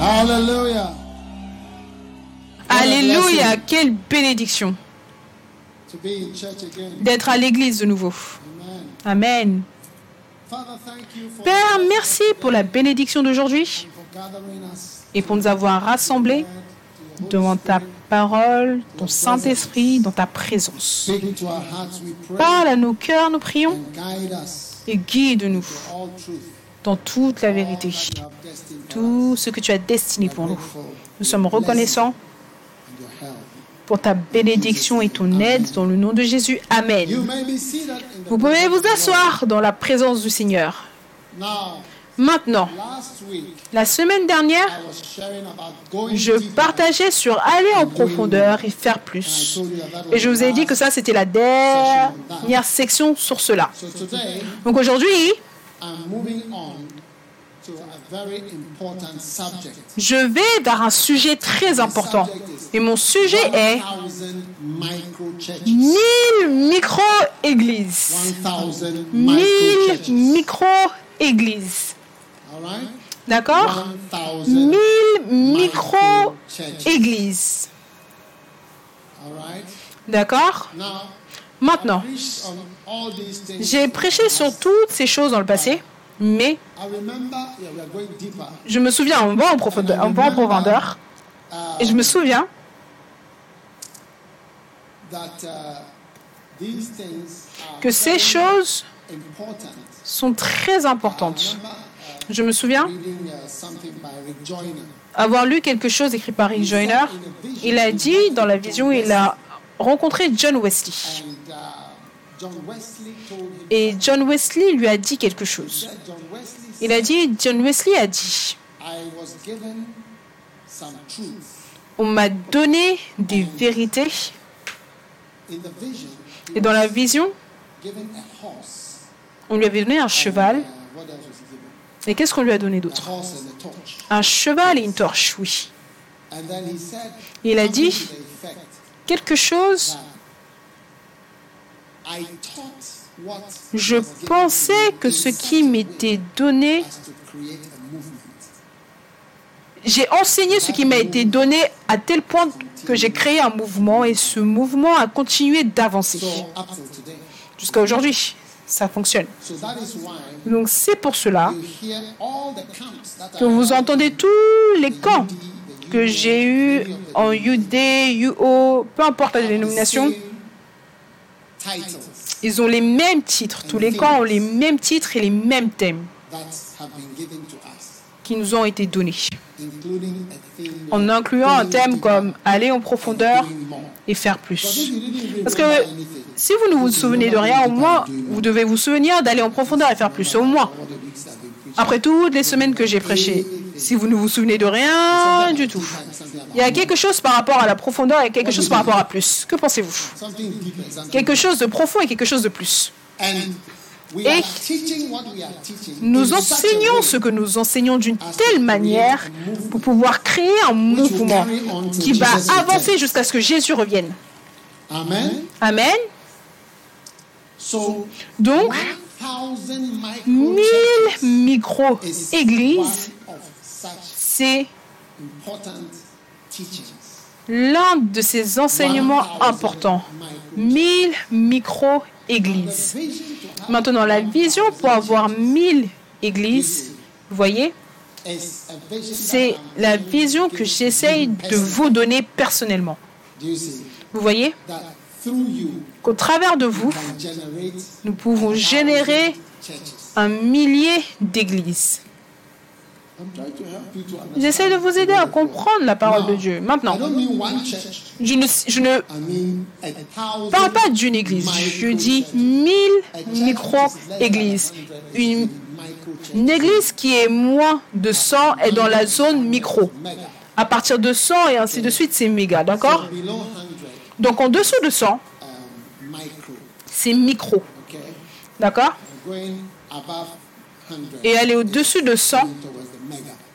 Hallelujah. Alléluia, quelle bénédiction d'être à l'église de nouveau. Amen. Père, merci pour la bénédiction d'aujourd'hui et pour nous avoir rassemblés devant ta parole, ton Saint-Esprit, dans ta présence. Parle à nos cœurs, nous prions, et guide-nous. Dans toute la vérité. Tout ce que tu as destiné pour nous. Nous sommes reconnaissants pour ta bénédiction et ton aide dans le nom de Jésus. Amen. Vous pouvez vous asseoir dans la présence du Seigneur. Maintenant, la semaine dernière, je partageais sur aller en profondeur et faire plus. Et je vous ai dit que ça, c'était la dernière section sur cela. Donc aujourd'hui, I'm moving on to a very important subject. je vais vers un sujet très important. Et mon sujet est 1000 micro-churches. 1000 micro-églises. 1000 1000 micro-churches. micro-églises. D'accord? 1000 1000 micro-churches. micro-églises. D'accord? Maintenant, j'ai prêché sur toutes ces choses dans le passé, mais je me souviens, on va en profondeur, profondeur et je me souviens que ces choses sont très importantes. Je me souviens avoir lu quelque chose écrit par Rick Joyner. Il a dit dans la vision, il a rencontré John Wesley. Et John Wesley lui a dit quelque chose. Il a dit, John Wesley a dit, on m'a donné des vérités et dans la vision, on lui avait donné un cheval. Et qu'est-ce qu'on lui a donné d'autre? Un cheval et une torche, oui. Il a dit quelque chose. Je pensais que ce qui m'était donné, j'ai enseigné ce qui m'a été donné à tel point que j'ai créé un mouvement et ce mouvement a continué d'avancer jusqu'à aujourd'hui. Ça fonctionne. Donc c'est pour cela que vous entendez tous les camps que j'ai eus en UD, UO, peu importe la dénomination, ils ont les mêmes titres. Tous les camps ont les mêmes titres et les mêmes thèmes qui nous ont été donnés, en incluant un thème comme aller en profondeur et faire plus. Parce que si vous ne vous souvenez de rien, au moins, vous devez vous souvenir d'aller en profondeur et faire plus, au moins. Après toutes les semaines que j'ai prêché, si vous ne vous souvenez de rien du tout, il y a quelque chose par rapport à la profondeur et quelque chose par rapport à plus. Que pensez-vous? Quelque chose de profond et quelque chose de plus. Et Nous enseignons ce que nous enseignons d'une telle manière pour pouvoir créer un mouvement qui va avancer jusqu'à ce que Jésus revienne. Amen. Donc, 1000 1000 micro is micro-églises, c'est l'un de ces enseignements importants. 1000 micro-églises. Maintenant, la vision pour avoir 1000 églises, vous voyez, c'est la vision que j'essaye de vous donner personnellement. Vous voyez qu'au travers de vous, nous pouvons générer un millier d'églises. I'm trying to help you to understand. J'essaie de vous aider à comprendre la parole de Dieu. Maintenant, je ne, je parle pas d'une église, je dis mille micro-églises. Une, une église qui est moins de 100 est dans la zone micro. À partir de 100 et ainsi de suite, c'est méga, d'accord? Below 100, Donc en dessous de 100, um, c'est micro, d'accord? Going above 100 Et aller au-dessus de 100, towards the mega.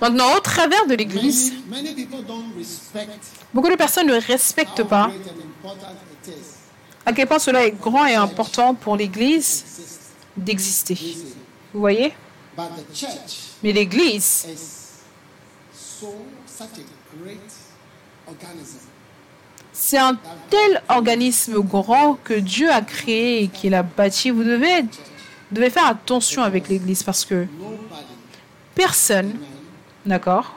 Maintenant, au travers de l'Église, beaucoup de personnes ne respectent pas à quel point cela est grand et important pour l'Église d'exister. Vous voyez? Mais l'Église c'est un tel organisme grand que Dieu a créé et qu'il a bâti. Vous devez, devez faire attention avec l'Église parce que personne, d'accord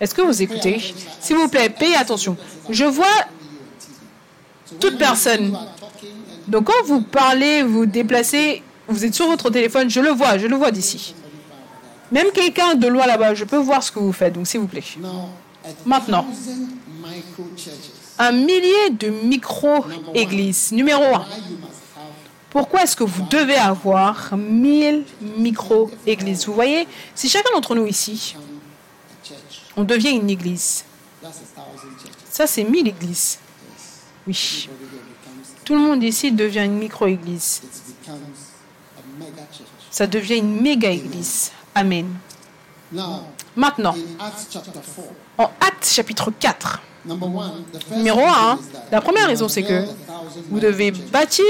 Est-ce que vous écoutez? S'il vous plaît, payez attention. Je vois toute personne. Donc quand vous parlez, vous déplacez, vous êtes sur votre téléphone, je le vois, je le vois d'ici. Même quelqu'un de loin là-bas, je peux voir ce que vous faites, donc s'il vous plaît. Maintenant, un millier de micro-églises. Numéro un. Pourquoi est-ce que vous devez avoir 1000 micro-églises? Vous voyez, si chacun d'entre nous ici, on devient une église. Ça, c'est 1000 églises. Oui. Tout le monde ici devient une micro-église. Ça devient une méga-église. Amen. Maintenant, en Actes chapitre 4, numéro 1, la première raison c'est que vous devez bâtir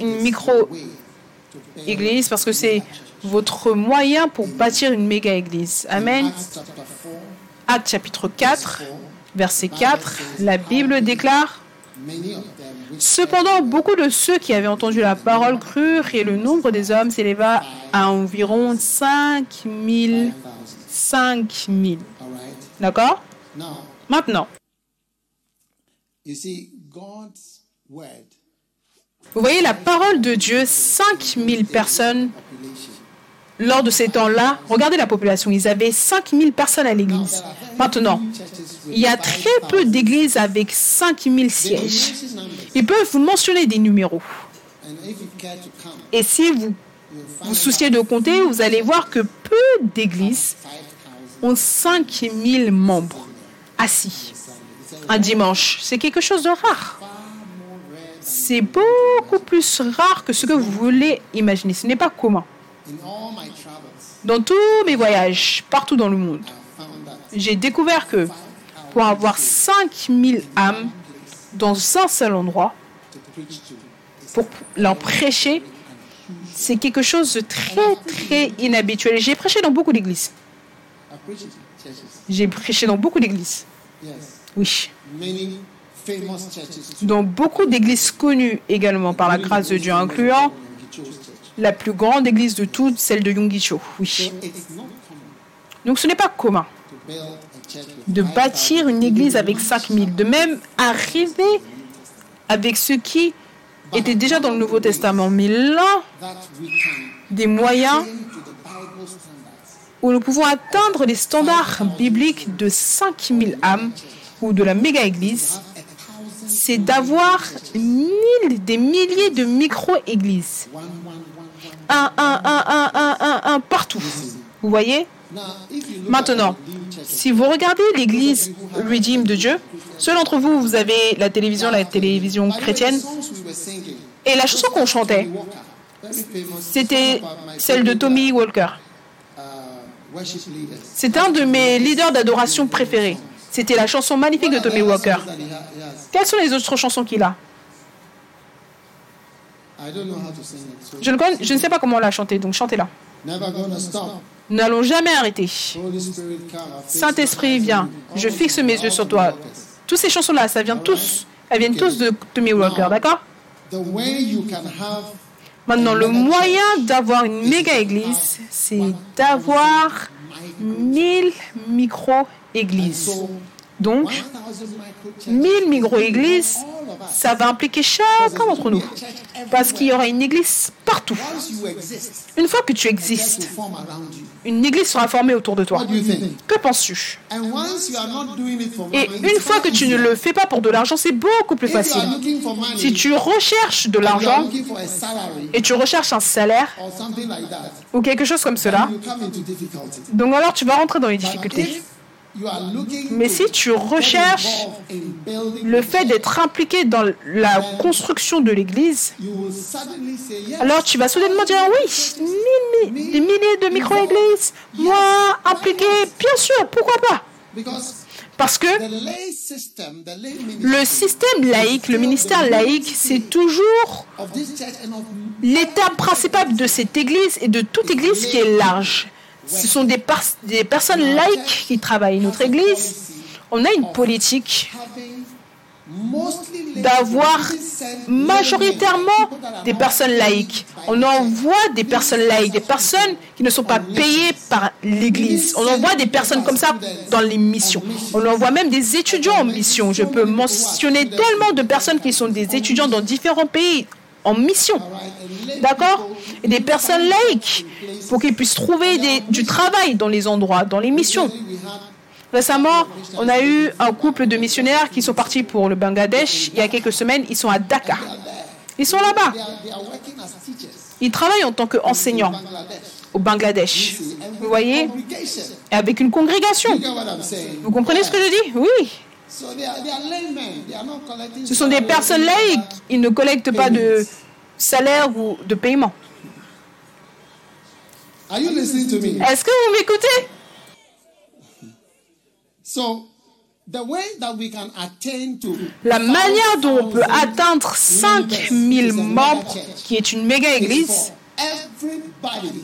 une micro-église parce que c'est votre moyen pour bâtir une méga-église. Amen. Actes chapitre 4, verset 4, la Bible déclare Cependant, beaucoup de ceux qui avaient entendu la parole crurent et le nombre des hommes s'éleva à environ 5000. 5000. D'accord? Maintenant, vous voyez la parole de Dieu, 5000 personnes lors de ces temps-là, regardez la population, ils avaient 5000 personnes à l'église. Maintenant, il y a très peu d'églises avec 5000 sièges. Ils peuvent vous mentionner des numéros. Et si vous vous souciez de compter, vous allez voir que peu d'églises ont 5000 membres assis un dimanche. C'est quelque chose de rare. C'est beaucoup plus rare que ce que vous voulez imaginer. Ce n'est pas commun. Dans tous mes voyages, partout dans le monde, j'ai découvert que pour avoir 5000 âmes dans un seul endroit, pour leur prêcher, c'est quelque chose de très, très inhabituel. J'ai prêché dans beaucoup d'églises. J'ai prêché dans beaucoup d'églises. Oui. Dans beaucoup d'églises connues également par la grâce de Dieu, incluant la plus grande église de toutes, celle de Yongicho. Oui. Donc ce n'est pas commun de bâtir une église avec 5000, de même arriver avec ce qui était déjà dans le Nouveau Testament. Mais l'un des moyens où nous pouvons atteindre les standards bibliques de 5000 âmes ou de la méga-église, c'est d'avoir des milliers de micro-églises. Un, un, un, un, un, un, un partout. Vous voyez? Maintenant, si vous regardez l'église Redeem de Dieu, ceux d'entre vous, vous avez la télévision, la télévision chrétienne, et la chanson qu'on chantait, c'était celle de Tommy Walker. C'est un de mes leaders d'adoration préférés. C'était la chanson magnifique de Tommy Walker. Quelles sont les autres chansons qu'il a? Je ne, je ne sais pas comment la chanter, donc chantez-la. N'allons jamais arrêter. Saint-Esprit, viens. Je fixe mes yeux sur toi. Toutes ces chansons-là, ça vient tous, elles viennent tous de Tommy Walker, d'accord? Maintenant, le moyen d'avoir une méga église, c'est d'avoir 1000 micro-églises. Donc, 1000 micro-églises, ça va impliquer chacun d'entre nous. Parce qu'il y aura une église partout. Une fois que tu existes, une église sera formée autour de toi. Que penses-tu? Et une fois que tu ne le fais pas pour de l'argent, c'est beaucoup plus facile. Si tu recherches de l'argent et tu recherches un salaire ou quelque chose comme cela, donc alors tu vas rentrer dans les difficultés. Mais si tu recherches le fait d'être impliqué dans la construction de l'Église, alors tu vas soudainement dire oui, des milliers de micro-églises, moi impliqué, bien sûr, pourquoi pas? Parce que le système laïque, le ministère laïque, c'est toujours l'étape principale de cette Église et de toute Église qui est large. Ce sont des, pers- des personnes laïques qui travaillent. Notre Église, on a une politique d'avoir majoritairement des personnes laïques. On envoie des personnes laïques, des personnes qui ne sont pas payées par l'Église. On envoie des personnes comme ça dans les missions. On envoie même des étudiants en mission. Je peux mentionner tellement de personnes qui sont des étudiants dans différents pays en mission. D'accord? Des personnes laïques pour qu'ils puissent trouver du travail dans les endroits, dans les missions. Récemment, on a eu un couple de missionnaires qui sont partis pour le Bangladesh. Il y a quelques semaines, ils sont à Dhaka. Ils sont là-bas. Ils travaillent en tant qu'enseignants au Bangladesh. Vous voyez? Avec une congrégation. Vous comprenez ce que je dis? Oui. So they are, they are laymen. They are not collecting Ce sont des personnes laïques. Ils ne collectent pas de salaire ou de paiement. Are you listening to me? Est-ce que vous m'écoutez? So the way that we can attain to La manière dont on peut 5,000 atteindre 5000 membres, qui est une méga is église,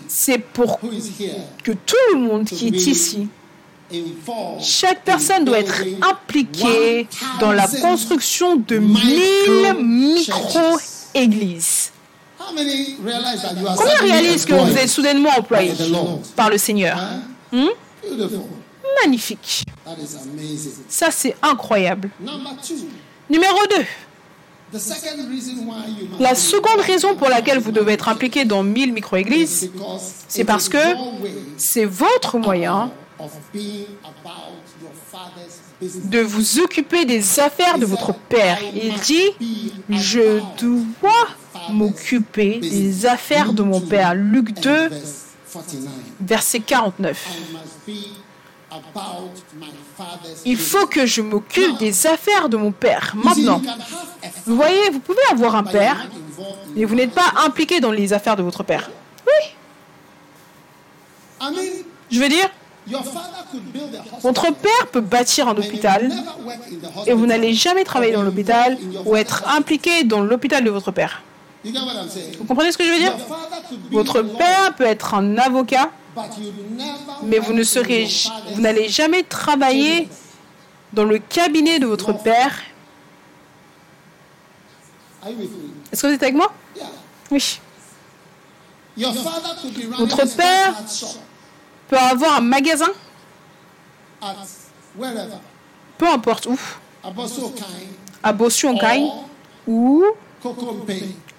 c'est pour que tout le monde qui est ici. Chaque personne doit être impliquée dans la 1000 construction de 1000 micro-églises. Combien réalisent que vous êtes soudainement employé par le Seigneur? Huh? Beautiful. Magnifique. Ça, c'est incroyable. Numéro 2. the second reason why you must La seconde raison pour laquelle vous devez être impliqué dans 1000 micro-églises, c'est parce que c'est votre moyen de vous occuper des affaires de votre Père. Il dit, je dois m'occuper des affaires de mon Père. Luc 2, Verse 49. verset 49. I must be about my father's Il faut que je m'occupe des affaires de mon Père. Maintenant, vous voyez, vous pouvez avoir un père, mais vous n'êêtes pas impliqué dans les affaires de votre Père. Oui, je veux dire, votre Père peut bâtir un hôpital et vous n'allez jamais travailler dans l'hôpital ou être impliqué dans l'hôpital de votre Père. Vous comprenez ce que je veux dire? Votre Père peut être un avocat, mais vous ne serez, vous n'allez jamais travailler dans le cabinet de votre Père. Est-ce que vous êtes avec moi? Oui. Votre père- Peut avoir un magasin, peu importe où, à ou.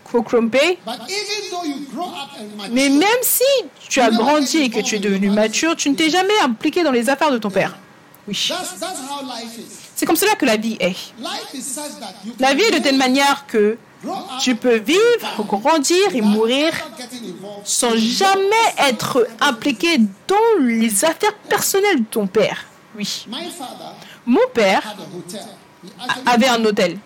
Kokrompe. Mais même si tu as grandi et que tu es devenu mature, tu ne t'es jamais impliqué dans les affaires de ton père. Oui. C'est comme cela que la vie est. La vie est de telle manière que tu peux vivre, grandir et mourir sans jamais être impliqué dans les affaires personnelles de ton père. Oui. Mon père avait un hôtel.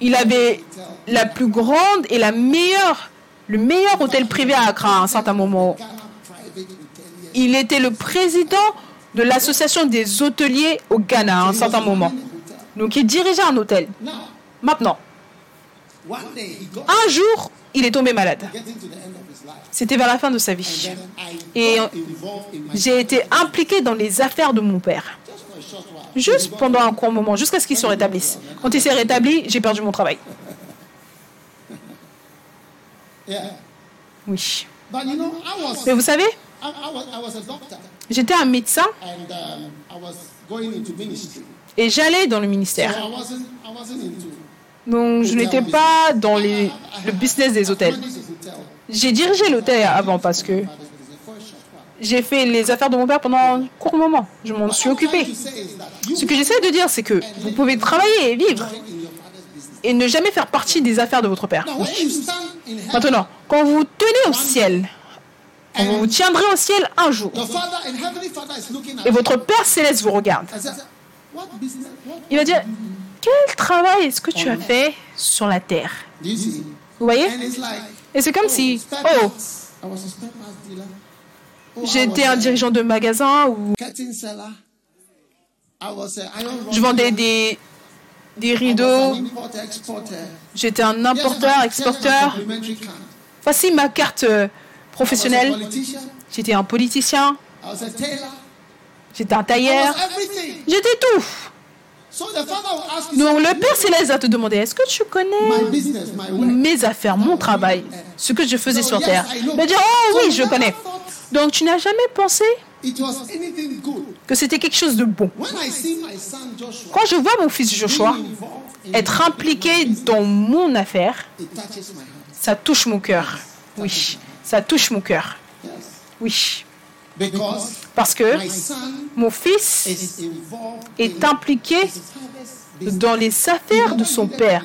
Il avait la plus grande et la meilleure, le meilleur hôtel privé à Accra à un certain moment. Il était le président de l'association des hôteliers au Ghana à un certain moment. Donc il dirigeait un hôtel. Maintenant, un jour, il est tombé malade. C'était vers la fin de sa vie. Et j'ai été impliqué dans les affaires de mon père. Juste pendant un court moment, jusqu'à ce qu'il se rétablisse. Quand il s'est rétabli, j'ai perdu mon travail. Oui. Mais vous savez, j'étais un médecin et j'allais dans le ministère. Donc je n'étais pas dans les- le business des hôtels. J'ai dirigé l'hôtel avant parce que j'ai fait les affaires de mon père pendant un court moment. Je m'en suis occupé. Ce que j'essaie de dire, c'est que vous pouvez travailler et vivre et ne jamais faire partie des affaires de votre père. Maintenant, quand vous tenez au ciel, quand vous vous tiendrez au ciel un jour. Et votre Père céleste vous regarde. Il va dire, quel travail est-ce que tu as fait sur la terre? Vous voyez? Et c'est comme si, oh, parts. I was a spare parts dealer. Oh, I j'étais un dirigeant de magasin ou je vendais des, des rideaux, j'étais un importeur, exporteur. Voici ma carte euh, professionnelle. J'étais un politicien, j'étais un tailleur, j'étais tout. Donc le Père céleste va te demander, est-ce que tu connais mes affaires, mon travail, ce que je faisais sur terre? Il va dire, oh oui, je connais. Donc tu n'as jamais pensé que c'était quelque chose de bon? Quand je vois mon fils Joshua être impliqué dans mon affaire, ça touche mon cœur. Oui, ça touche mon cœur. Oui. Parce que mon fils est impliqué dans les affaires de son père.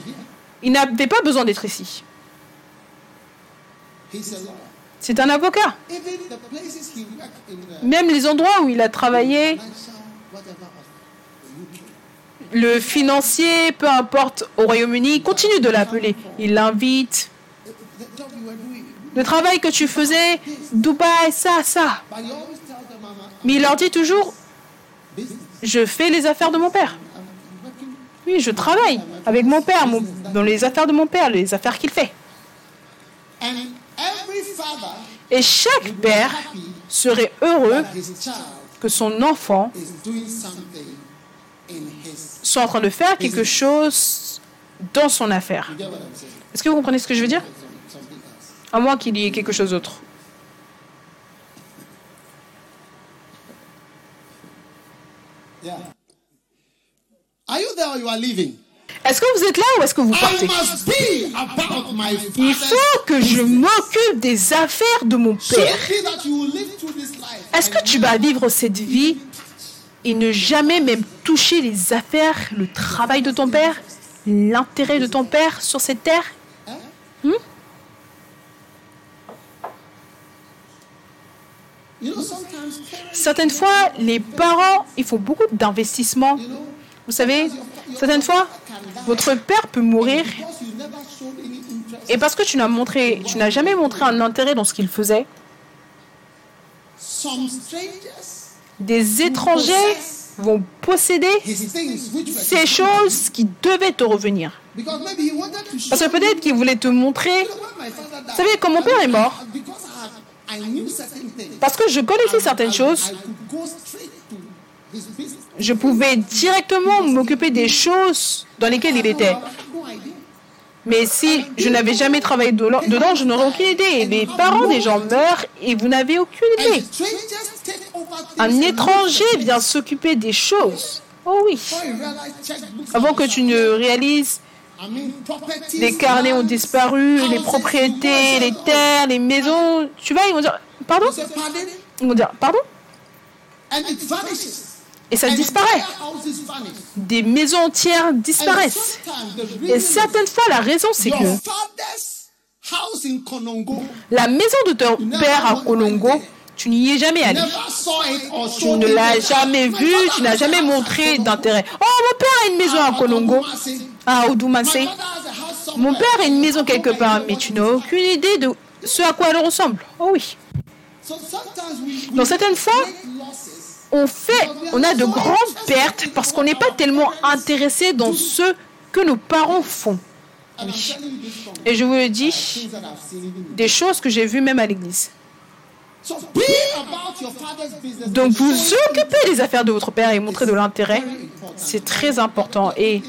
Il n'avait pas besoin d'être ici. C'est un avocat. Même les endroits où il a travaillé, le financier, peu importe, au Royaume-Uni, continue de l'appeler. Il l'invite. The job you were doing. Le travail que tu faisais, Dubaï, ça, ça. Mais il leur dit toujours, je fais les affaires de mon père. Oui, je travaille avec mon père, dans les affaires de mon père, les affaires qu'il fait. Et chaque père serait heureux que son enfant soit en train de faire quelque chose dans son affaire. Est-ce que vous comprenez ce que je veux dire? À moins qu'il y ait quelque chose d'autre. Yeah. Are you there or you are leaving? Est-ce que vous êtes là ou est-ce que vous I partez? Il faut que je m'occupe des affaires de mon père. Est-ce que and tu vas vivre cette vie et ne jamais même toucher les affaires, le travail de ton père, l'intérêt de ton père sur cette terre? You Certaines fois, les parents, il faut beaucoup d'investissement. Vous savez, certaines fois, votre père peut mourir et parce que tu n'as jamais montré un intérêt dans ce qu'il faisait, des étrangers vont posséder ces choses qui devaient te revenir. Parce que peut-être qu'il voulait te montrer, vous savez, quand mon père est mort, parce que je connaissais certaines choses, je pouvais directement m'occuper des choses dans lesquelles il était. Mais si je n'avais jamais travaillé de- dedans, je n'aurais aucune idée. Les parents des gens meurent et vous n'avez aucune idée. Un étranger vient s'occuper des choses. Oh oui. Avant que tu ne réalises, les carnets ont disparu, les propriétés, les terres, les maisons. Tu vas, ils vont dire, pardon? Ils vont dire, pardon? Et ça disparaît. Des maisons entières disparaissent. Et certaines fois, la raison, c'est que la maison de ton père à Kolongo, tu n'y es jamais allé. Tu ne l'as jamais vu, tu n'as jamais montré d'intérêt. Oh, mon père a une maison à Kolongo, à Oudoumassé. Mon père a une maison quelque part, mais tu n'as aucune idée de ce à quoi elle ressemble. Oh oui. Donc certaines fois, on fait, on a de grandes pertes parce qu'on n'est pas tellement intéressé dans ce que nos parents font. Oui. Et je vous le dis, des choses que j'ai vues même à l'église. Donc vous occupez des affaires de votre père et montrer de l'intérêt, c'est très important. Et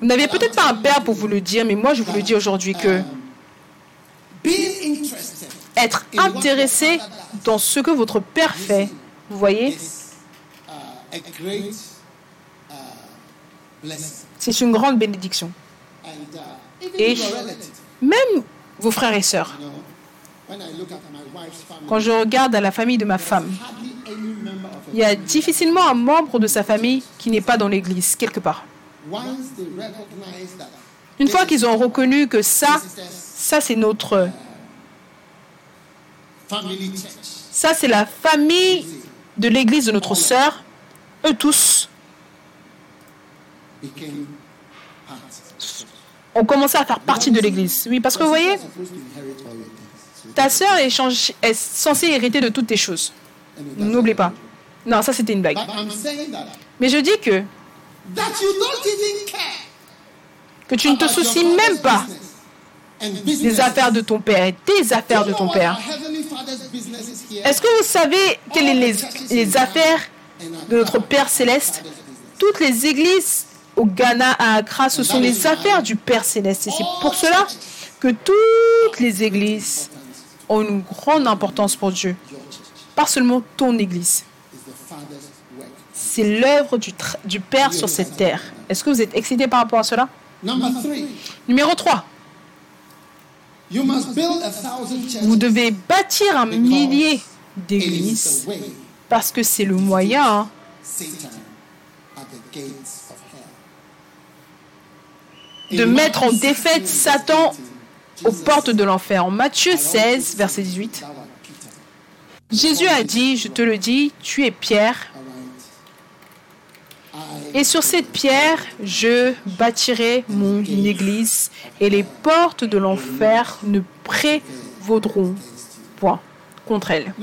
vous n'avez peut-être pas un père pour vous le dire, mais moi je vous le dis aujourd'hui que être intéressé dans ce que votre père fait, vous voyez, c'est une grande bénédiction. Et même vos frères et sœurs, quand je regarde à la famille de ma femme, il y a difficilement un membre de sa famille qui n'est pas dans l'église, quelque part. Une fois qu'ils ont reconnu que ça, ça c'est notre church. Ça, c'est la famille de l'église de notre sœur. Eux tous ont commencé à faire partie de l'église. Oui, parce que vous voyez, ta sœur est, change- est censée hériter de toutes tes choses. N'oublie pas. Non, ça c'était une blague. Mais je dis que, tu ne te soucies même pas des affaires de ton père et des affaires de ton père. Est-ce que vous savez quelles sont les, les affaires de notre Père céleste? Toutes les églises au Ghana, à Accra, ce sont les affaires du Père céleste. Et c'est pour cela que toutes les églises ont une grande importance pour Dieu. Pas seulement ton église. C'est l'œuvre du, Père sur cette terre. Est-ce que vous êtes excité par rapport à cela? Numéro 3. you must build a thousand churches. Vous devez bâtir un millier d'églises parce que c'est le moyen hein, de mettre en défaite 16, Satan aux portes de l'enfer. En Matthieu 16, verset 18, thou art Peter. Jésus a dit, je te le dis, tu es Pierre, et sur cette pierre, je bâtirai mon église, et les portes de l'enfer ne prévaudront point contre elle.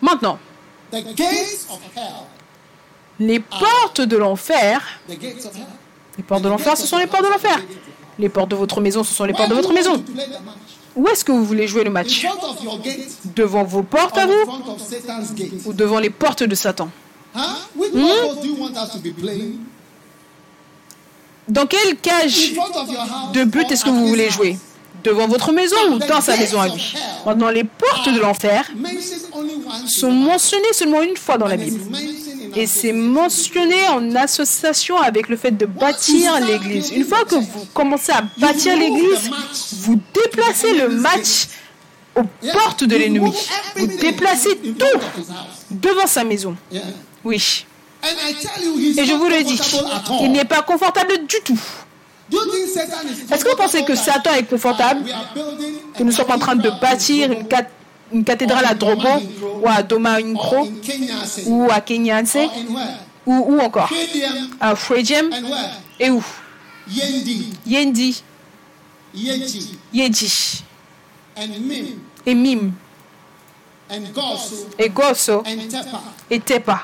Maintenant, les portes de l'enfer, les portes de l'enfer, ce sont les portes de l'enfer. Les portes de votre maison, ce sont les portes de votre maison. Où est-ce que vous voulez jouer le match? Devant vos portes or à vous ou devant les portes de Satan? Playing? Dans quelle cage de but est-ce que vous voulez jouer? Devant votre maison ou dans sa maison à lui? Maintenant, les portes de l'enfer sont mentionnées seulement une fois dans la Bible. Et c'est mentionné en association avec le fait de bâtir l'église. Une fois que vous commencez à bâtir l'église, vous déplacez le match aux portes de l'ennemi. Vous déplacez tout devant sa maison. Oui. Et je vous le dis, il n'est pas confortable du tout. Est-ce que vous pensez que Satan est confortable? Que nous sommes en train de bâtir une, cat- une cathédrale à Drobo ou à Doma or Incro in Kenya, say, ou à Kenyanse where? ou, ou encore? À and where? et où? Yendi, Yendi, Yeji, et Mim. Et Gosso et Tepa.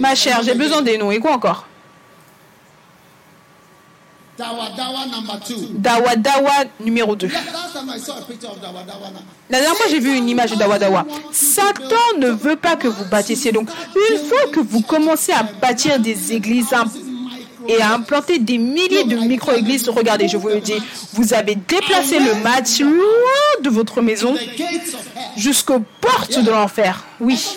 Ma chère, j'ai besoin des noms. Et quoi encore? Dawa Dawa number two. Dawa Dawa numéro 2. La- dernière fois, j'ai vu une image de Dawa Dawa. Satan ne veut pas que vous bâtissiez. Donc, une fois que vous commencez à bâtir des églises et à implanter des milliers de micro-églises, regardez, je vous le dis, vous avez déplacé le match loin de votre maison jusqu'aux portes de l'enfer. Oui.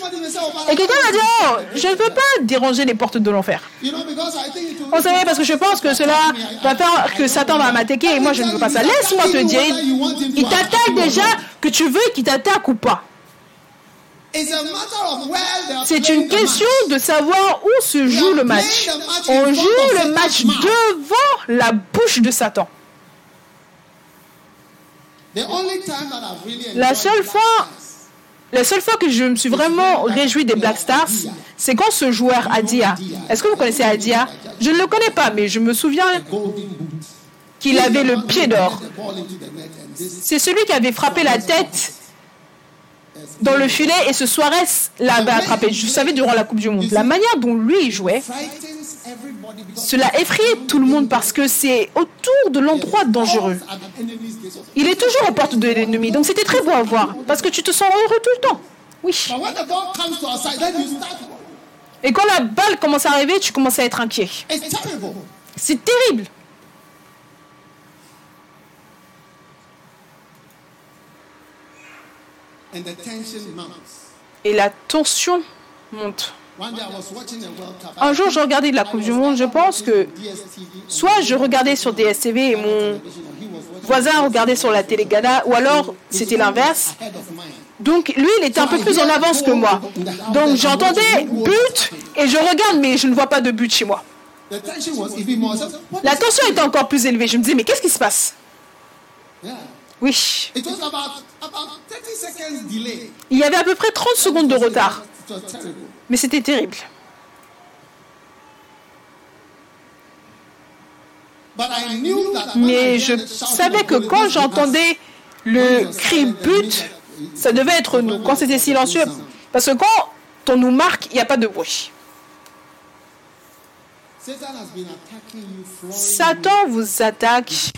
Et quelqu'un va dire, oh, je ne veux pas déranger les portes de l'enfer. Vous savez, parce que je pense que cela va faire que Satan va m'attaquer et moi je ne veux pas ça. Laisse-moi te dire, il t'attaque déjà, que tu veux qu'il t'attaque ou pas. It's a matter of where they are C'est une question de savoir où se joue le match. On joue le match devant la bouche de Satan. The only time that I've really La seule fois, la seule fois que je me suis vraiment réjoui des Black Stars, c'est quand ce joueur Adia. Est-ce que vous connaissez Adia? Je ne le connais pas, mais je me souviens qu'il avait le pied d'or. C'est celui qui avait frappé la tête dans le filet et ce Suarez l'avait attrapé. Je savais durant la Coupe du Monde. La manière dont lui il jouait, cela effrayait tout le monde parce que c'est autour de l'endroit dangereux. Il est toujours aux portes de l'ennemi, donc c'était très beau à voir parce que tu te sens heureux tout le temps. Oui. Et quand la balle commence à arriver, tu commences à être inquiet. C'est terrible. And the tension mounts. Et la tension monte. Un jour, je regardais de la Coupe du Monde. Je pense que soit je regardais sur DSTV et mon voisin regardait sur la télé Ghana, ou alors c'était l'inverse. Donc lui, il était un peu plus en avance que moi. Donc j'entendais but et je regarde, mais je ne vois pas de but chez moi. La tension était encore plus élevée. Je me disais, mais qu'est-ce qui se passe? Oui. It was about, about 30 seconds delay. Il y avait à peu près 30 secondes de retard. Mais c'était terrible. Mais je savais que quand j'entendais le cri but, ça devait être nous. Quand c'était silencieux, parce que quand on nous marque, il n'y a pas de bruit. Satan vous attaque,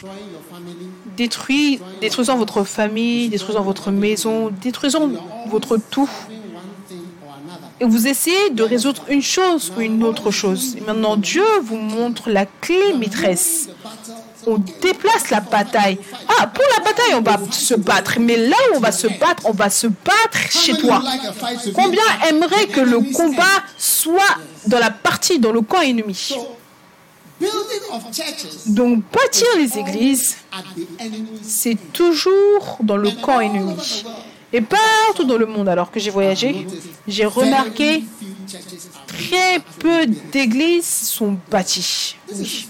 détruit, détruisant votre famille, détruisant votre maison, détruisant votre tout. Et vous essayez de résoudre une chose ou une autre chose. Et maintenant, Dieu vous montre la clé maîtresse. On déplace la bataille. Ah, pour la bataille, on va se battre. Mais là où on va se battre, on va se battre chez toi. Combien aimerait que le combat soit dans la partie, dans le camp ennemi? So, building of churches Donc, bâtir les églises, c'est toujours dans le camp ennemi. Et partout dans le monde, alors que j'ai voyagé, j'ai remarqué très peu d'églises sont bâties. This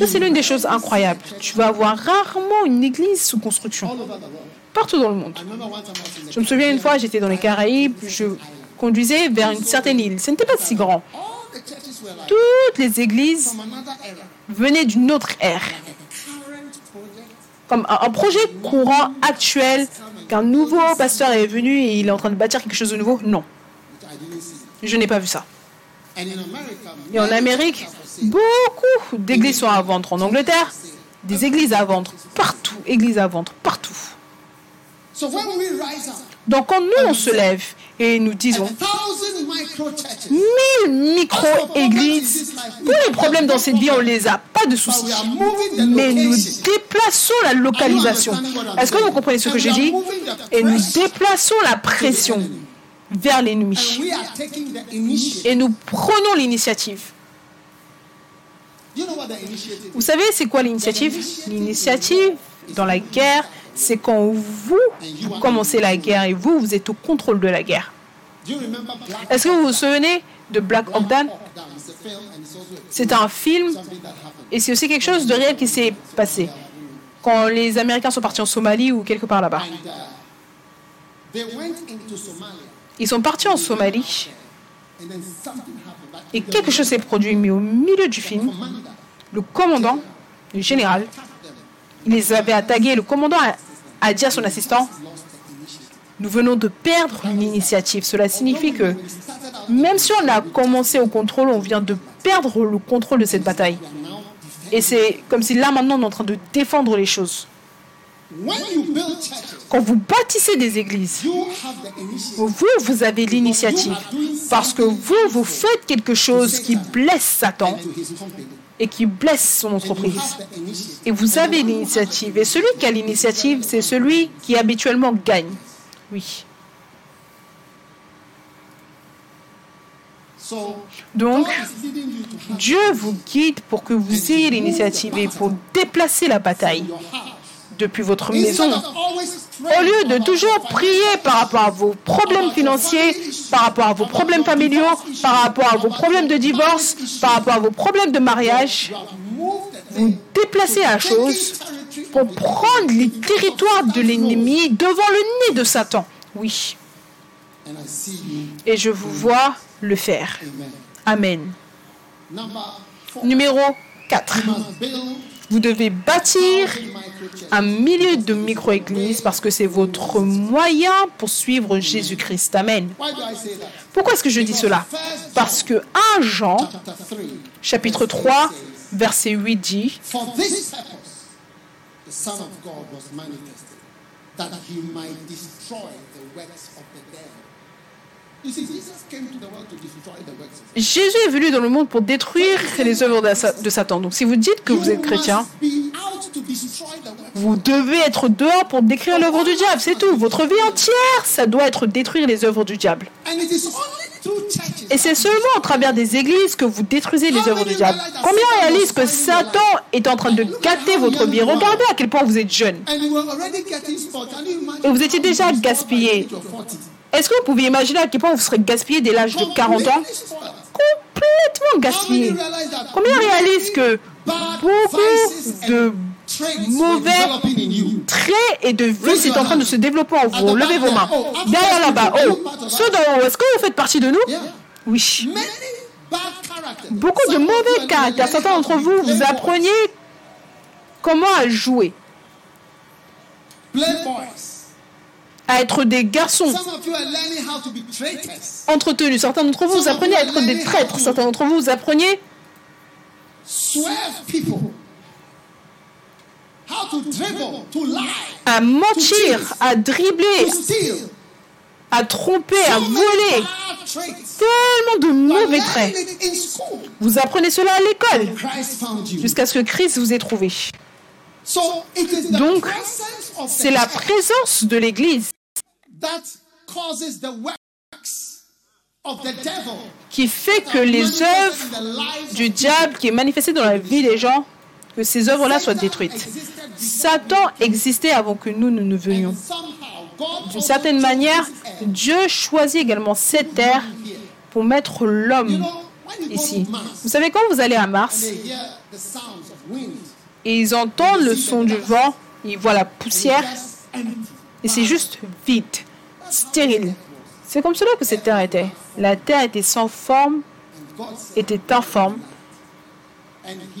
Ça, c'est l'une des choses incroyables. Tu vas avoir rarement une église sous construction, partout dans le monde. Je me souviens une fois, j'étais dans les Caraïbes, je conduisais vers une certaine île. Ce n'était pas si grand. Toutes les églises venaient d'une autre ère, comme un projet courant actuel qu'un nouveau pasteur est venu et il est en train de bâtir quelque chose de nouveau? Non, je n'ai pas vu ça. Et en Amérique, beaucoup d'églises sont à vendre. En Angleterre, des églises à vendre partout. Églises à vendre partout. Donc quand nous, on se lève et nous disons, mille micro-églises. Tous les problèmes dans cette vie, on les a, pas de soucis. Mais nous déplaçons la localisation. Est-ce que vous comprenez ce que je dis Et nous déplaçons la pression vers l'ennemi. Et nous prenons l'initiative. Do you know what the initiative is? Vous savez, c'est quoi l'initiative? L'initiative dans la guerre, c'est quand vous, vous commencez la guerre et vous, vous êtes au contrôle de la guerre. Est-ce que vous vous souvenez de Black Hawk Down C'est un film something that happened. Et c'est aussi quelque chose de réel qui s'est passé. Quand les Américains sont partis en Somalie ou quelque part là-bas. Uh, they went into Somalia, Ils sont partis en Somalie et quelque chose s'est produit, mais au milieu du film, le commandant, le général, il les avait attaqués. Le commandant a, dit à son assistant. Nous venons de perdre l'initiative. Cela signifie que même si on a commencé au contrôle, on vient de perdre le contrôle de cette bataille. Et c'est comme si là maintenant on est en train de défendre les choses. Quand vous bâtissez des églises. Vous, vous avez l'initiative parce que vous, vous faites quelque chose qui blesse Satan et qui blesse son entreprise. Et vous avez l'initiative. Et celui qui a l'initiative, c'est celui qui habituellement gagne. Oui. Donc, Dieu vous guide pour que vous ayez l'initiative et pour déplacer la bataille. Depuis votre maison. Au lieu de toujours prier par rapport à vos problèmes financiers, par rapport à vos problèmes familiaux, par rapport à vos problèmes de divorce, par rapport à vos problèmes de mariage, vous déplacez la chose pour prendre les territoires de l'ennemi devant le nez de Satan. Oui. Et je vous vois le faire. Amen. Numéro 4. Vous devez bâtir un milieu de micro-église parce que c'est votre moyen pour suivre Jésus-Christ. Amen. Pourquoi est-ce que je dis cela? Parce que 1 Jean, Chapter 3. chapitre 3, verset 8 dit that he might destroy the works of the devil. Jésus est venu dans le monde pour détruire les œuvres de Sa- de Satan. Donc si vous dites que vous êtes chrétien, vous devez être dehors pour décrire l'œuvre du diable. C'est tout. Votre vie entière, ça doit être détruire les œuvres du diable. Et c'est seulement à travers des églises que vous détruisez les œuvres du diable. Combien réalisent que Satan est en train de gâter votre vie Regardez à quel point vous êtes jeune. Et vous étiez déjà gaspillé. Spoiled by the age of 40? Est-ce que vous pouvez imaginer à quel point vous serez gaspillé dès l'âge de 40 ans. Complètement gaspillé. Combien réalisent que beaucoup vices de mauvais traits et de vice est en train de se développer en vous. Levez vos mains. Derrière là-bas. Oh, ceux d'en haut, est-ce que vous faites partie de nous? Oui. Beaucoup de mauvais caractères. Certains d'entre vous, vous appreniez comment à jouer. À être des garçons entretenus. Certains d'entre vous, vous apprenez à être des traîtres. Certains d'entre vous, vous appreniez à mentir, à dribbler, à tromper, à voler. Tellement de mauvais traits. Vous apprenez cela à l'école jusqu'à ce que Christ vous ait trouvé. Donc, c'est la présence de l'Église qui fait que les œuvres du diable qui est manifestées dans la vie des gens, que ces œuvres-là soient détruites. Satan existait avant que nous, nous ne venions. D'une certaine manière, Dieu choisit également cette terre pour mettre l'homme ici. Vous savez, quand vous allez à Mars, et ils entendent le son du vent, ils voient la poussière, et c'est juste vide, stérile. C'est comme cela que cette terre était. La terre était sans forme, était informe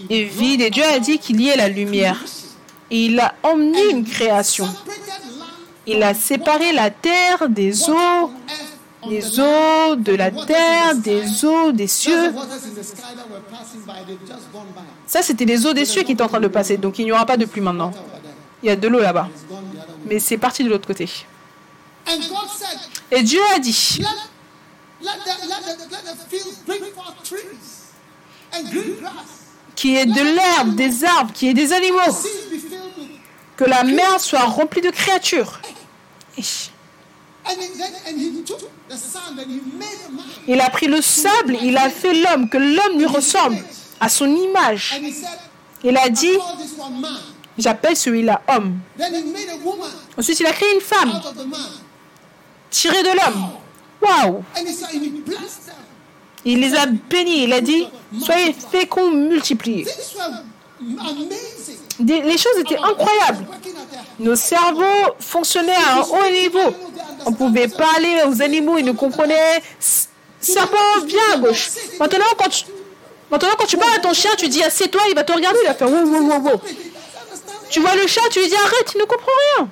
et vide. Et Dieu a dit qu'il y ait la lumière. Et il a emmené une création. Il a séparé la terre des eaux, les eaux de la terre, des eaux des cieux. Ça, c'était les eaux des cieux qui étaient en train de passer. Donc il n'y aura pas de pluie maintenant. Il y a de l'eau là-bas. Mais c'est parti de l'autre côté. Et Dieu a dit, qu'il y ait de l'herbe, des arbres, qu'il y ait des animaux, que la mer soit remplie de créatures. Il a pris le sable, il a fait l'homme, que l'homme lui ressemble à son image. Il a dit, j'appelle celui-là homme. Ensuite, il a créé une femme tirée de l'homme. Waouh! Il les a bénis. Il a dit, soyez féconds, multipliés. les choses étaient incroyables. Nos cerveaux fonctionnaient à un haut niveau. On pouvait parler aux animaux, ils nous comprenaient. Serpent, viens à gauche. Maintenant, quand tu, maintenant, quand tu parles à ton chien, tu dis assieds-toi, il va te regarder, il va faire wow, wow, wow, wow. Tu vois le chat, tu lui dis arrête, il ne comprend rien.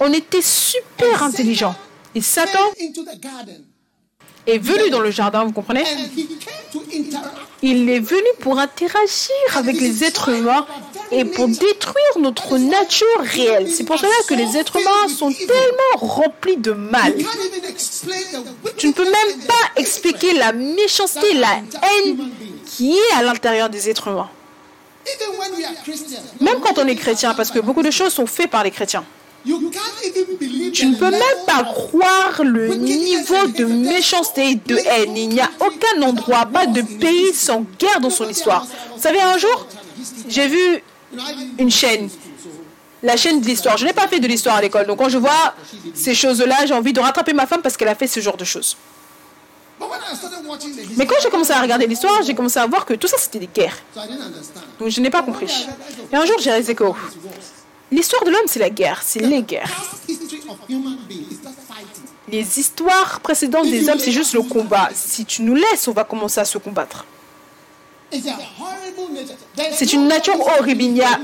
On était super intelligents. Et Satan est venu dans le jardin, vous comprenez? Il est venu pour interagir avec les êtres humains et pour détruire notre nature réelle. C'est pour cela que les êtres humains sont tellement remplis de mal. Tu ne peux même pas expliquer la méchanceté, la haine qui est à l'intérieur des êtres humains. Même quand on est chrétien, parce que beaucoup de choses sont faites par les chrétiens. Tu ne peux même pas croire le niveau de méchanceté et de haine. Il n'y a aucun endroit, pas de pays sans guerre dans son histoire. Vous savez, un jour, j'ai vu une chaîne, la chaîne de l'histoire. Je n'ai pas fait de l'histoire à l'école. Donc quand je vois ces choses-là, j'ai envie de rattraper ma femme parce qu'elle a fait ce genre de choses. Mais quand j'ai commencé à regarder l'histoire, j'ai commencé à voir que tout ça c'était des guerres. Donc je n'ai pas compris. Et un jour j'ai réalisé que l'histoire de l'homme c'est la guerre, c'est les guerres. Les histoires précédentes des hommes c'est juste le combat. Si tu nous laisses, on va commencer à se combattre. C'est une nature horrible. Il n'y a,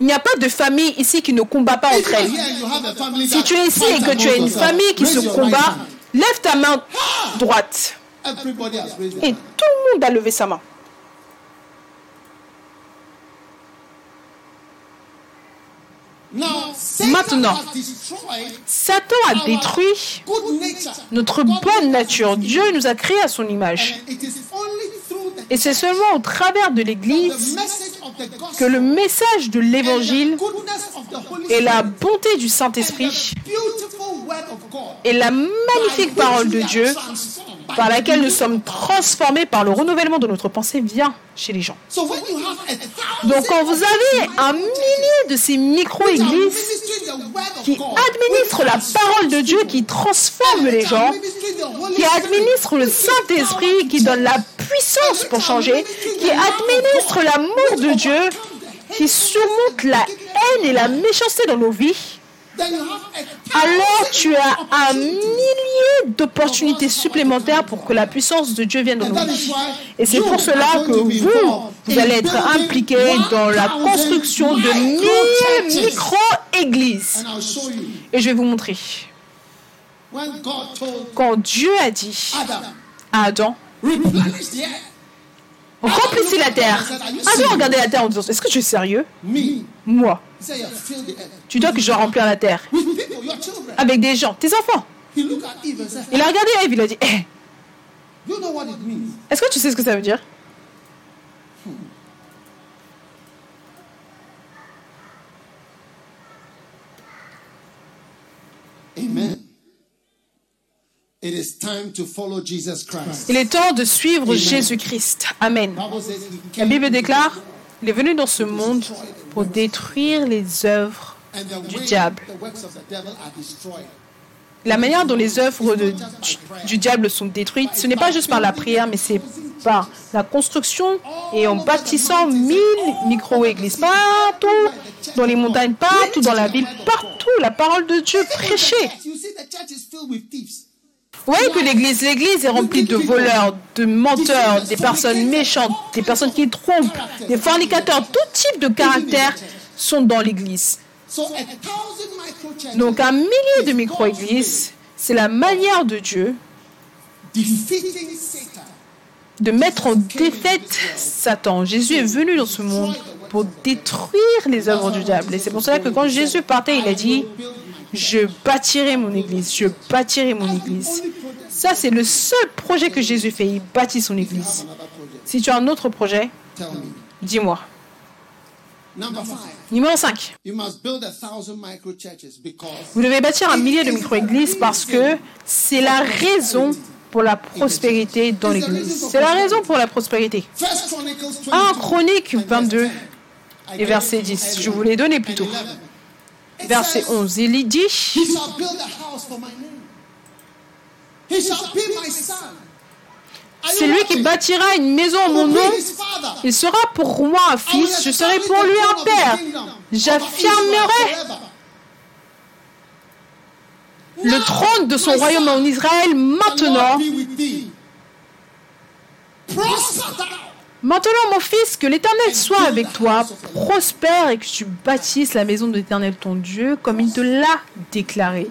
il n'y a pas de famille ici qui ne combat pas entre elles. Si tu es ici et que tu as une famille qui se combat, Lève ta main droite. Et tout le monde a levé sa main. Maintenant, Satan a détruit notre bonne nature. Dieu nous a créés à son image. Et c'est seulement au travers de l'Église que le message de l'Évangile et la bonté du Saint-Esprit et la magnifique parole de Dieu par laquelle nous sommes transformés par le renouvellement de notre pensée vient chez les gens. Donc quand vous avez un millier de ces micro-églises qui administrent la parole de Dieu, qui transforment les gens, qui administrent le Saint-Esprit, qui donne la puissance pour changer, qui administre l'amour de Dieu, qui surmonte la haine et la méchanceté dans nos vies, alors tu as un millier d'opportunités supplémentaires pour que la puissance de Dieu vienne dans nos vies. Et c'est pour cela que vous, vous allez être impliqués dans la construction de mille micro-églises. Et je vais vous montrer. Quand Dieu a dit à Adam, remplissez la terre. Adam regardait la terre en disant, est-ce que tu es sérieux? Moi. Tu dois que je remplir la terre. Avec des gens, tes enfants. Il a regardé Eve, il a dit, eh, est-ce que tu sais ce que ça veut dire? Amen. Il est temps de suivre Jésus-Christ. Amen. La Bible déclare, il est venu dans ce monde pour détruire les œuvres du diable. La manière dont les œuvres du, du, diable sont détruites, ce n'est pas juste par la prière, mais c'est par la construction et en bâtissant mille micro-églises partout, dans les montagnes, partout dans la ville, partout, la parole de Dieu prêchée. Voyez que l'église, l'église est remplie de voleurs, de menteurs, des personnes méchantes, des personnes qui trompent, des fornicateurs, tout type de caractères sont dans l'église. Donc un millier de micro-églises, c'est la manière de Dieu de mettre en défaite Satan. Jésus est venu dans ce monde pour détruire les œuvres du diable. Et c'est pour cela que quand Jésus partait, il a dit, je bâtirai mon église, je bâtirai mon église. Ça, c'est le seul projet que Jésus fait. Il bâtit son église. Si tu as un autre projet, dis-moi. Numéro 5. Vous devez bâtir un millier de micro-églises parce que c'est la raison pour la prospérité dans l'Église. C'est la raison pour la prospérité. 1 Chronique 22 et verset 10. Je vous l'ai donné plus tôt verset 11. Il dit c'est lui qui bâtira une maison en mon nom. Il sera pour moi un fils, je serai pour lui un père. J'affirmerai le trône de son royaume en Israël maintenant. Maintenant, mon fils, que l'Éternel soit avec toi, prospère et que tu bâtisses la maison de l'Éternel ton Dieu comme il te l'a déclaré.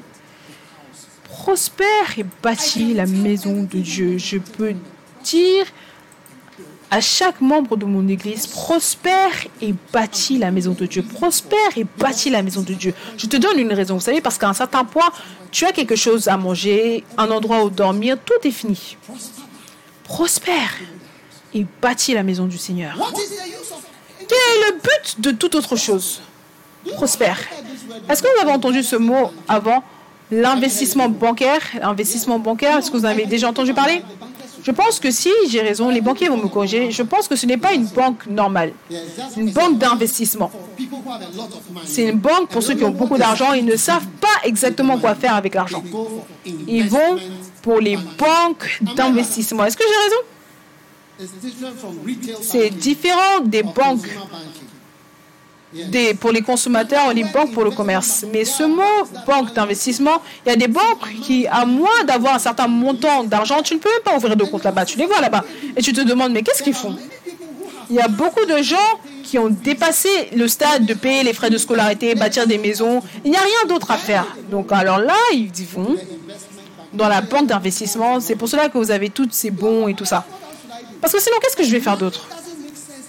Prospère et bâtis la maison de Dieu. Je peux dire à chaque membre de mon église, prospère et bâtis la maison de Dieu. Prospère et bâtis la maison de Dieu. Je te donne une raison, vous savez, parce qu'à un certain point, tu as quelque chose à manger, un endroit où dormir, tout est fini. Prospère et bâtit la maison du Seigneur. Quel est le but de toute autre chose? Prospère. Est-ce que vous avez entendu ce mot avant? L'investissement bancaire. L'investissement bancaire, est-ce que vous avez déjà entendu parler? Je pense que si j'ai raison, les banquiers vont me corriger. Je pense que ce n'est pas une banque normale, une banque d'investissement. C'est une banque pour ceux qui ont beaucoup d'argent et ne savent pas exactement quoi faire avec l'argent. Ils vont pour les banques d'investissement. Est-ce que j'ai raison? C'est différent des banques pour les consommateurs et les banques pour le commerce. Mais ce mot banque d'investissement, il y a des banques qui, à moins d'avoir un certain montant d'argent, tu ne peux même pas ouvrir de compte là-bas. Tu les vois là-bas. Et tu te demandes, mais qu'est-ce qu'ils font? Il y a beaucoup de gens qui ont dépassé le stade de payer les frais de scolarité, bâtir des maisons. Il n'y a rien d'autre à faire. Donc alors là, ils vont dans la banque d'investissement. C'est pour cela que vous avez tous ces bons et tout ça. Parce que sinon, qu'est-ce que je vais faire d'autre?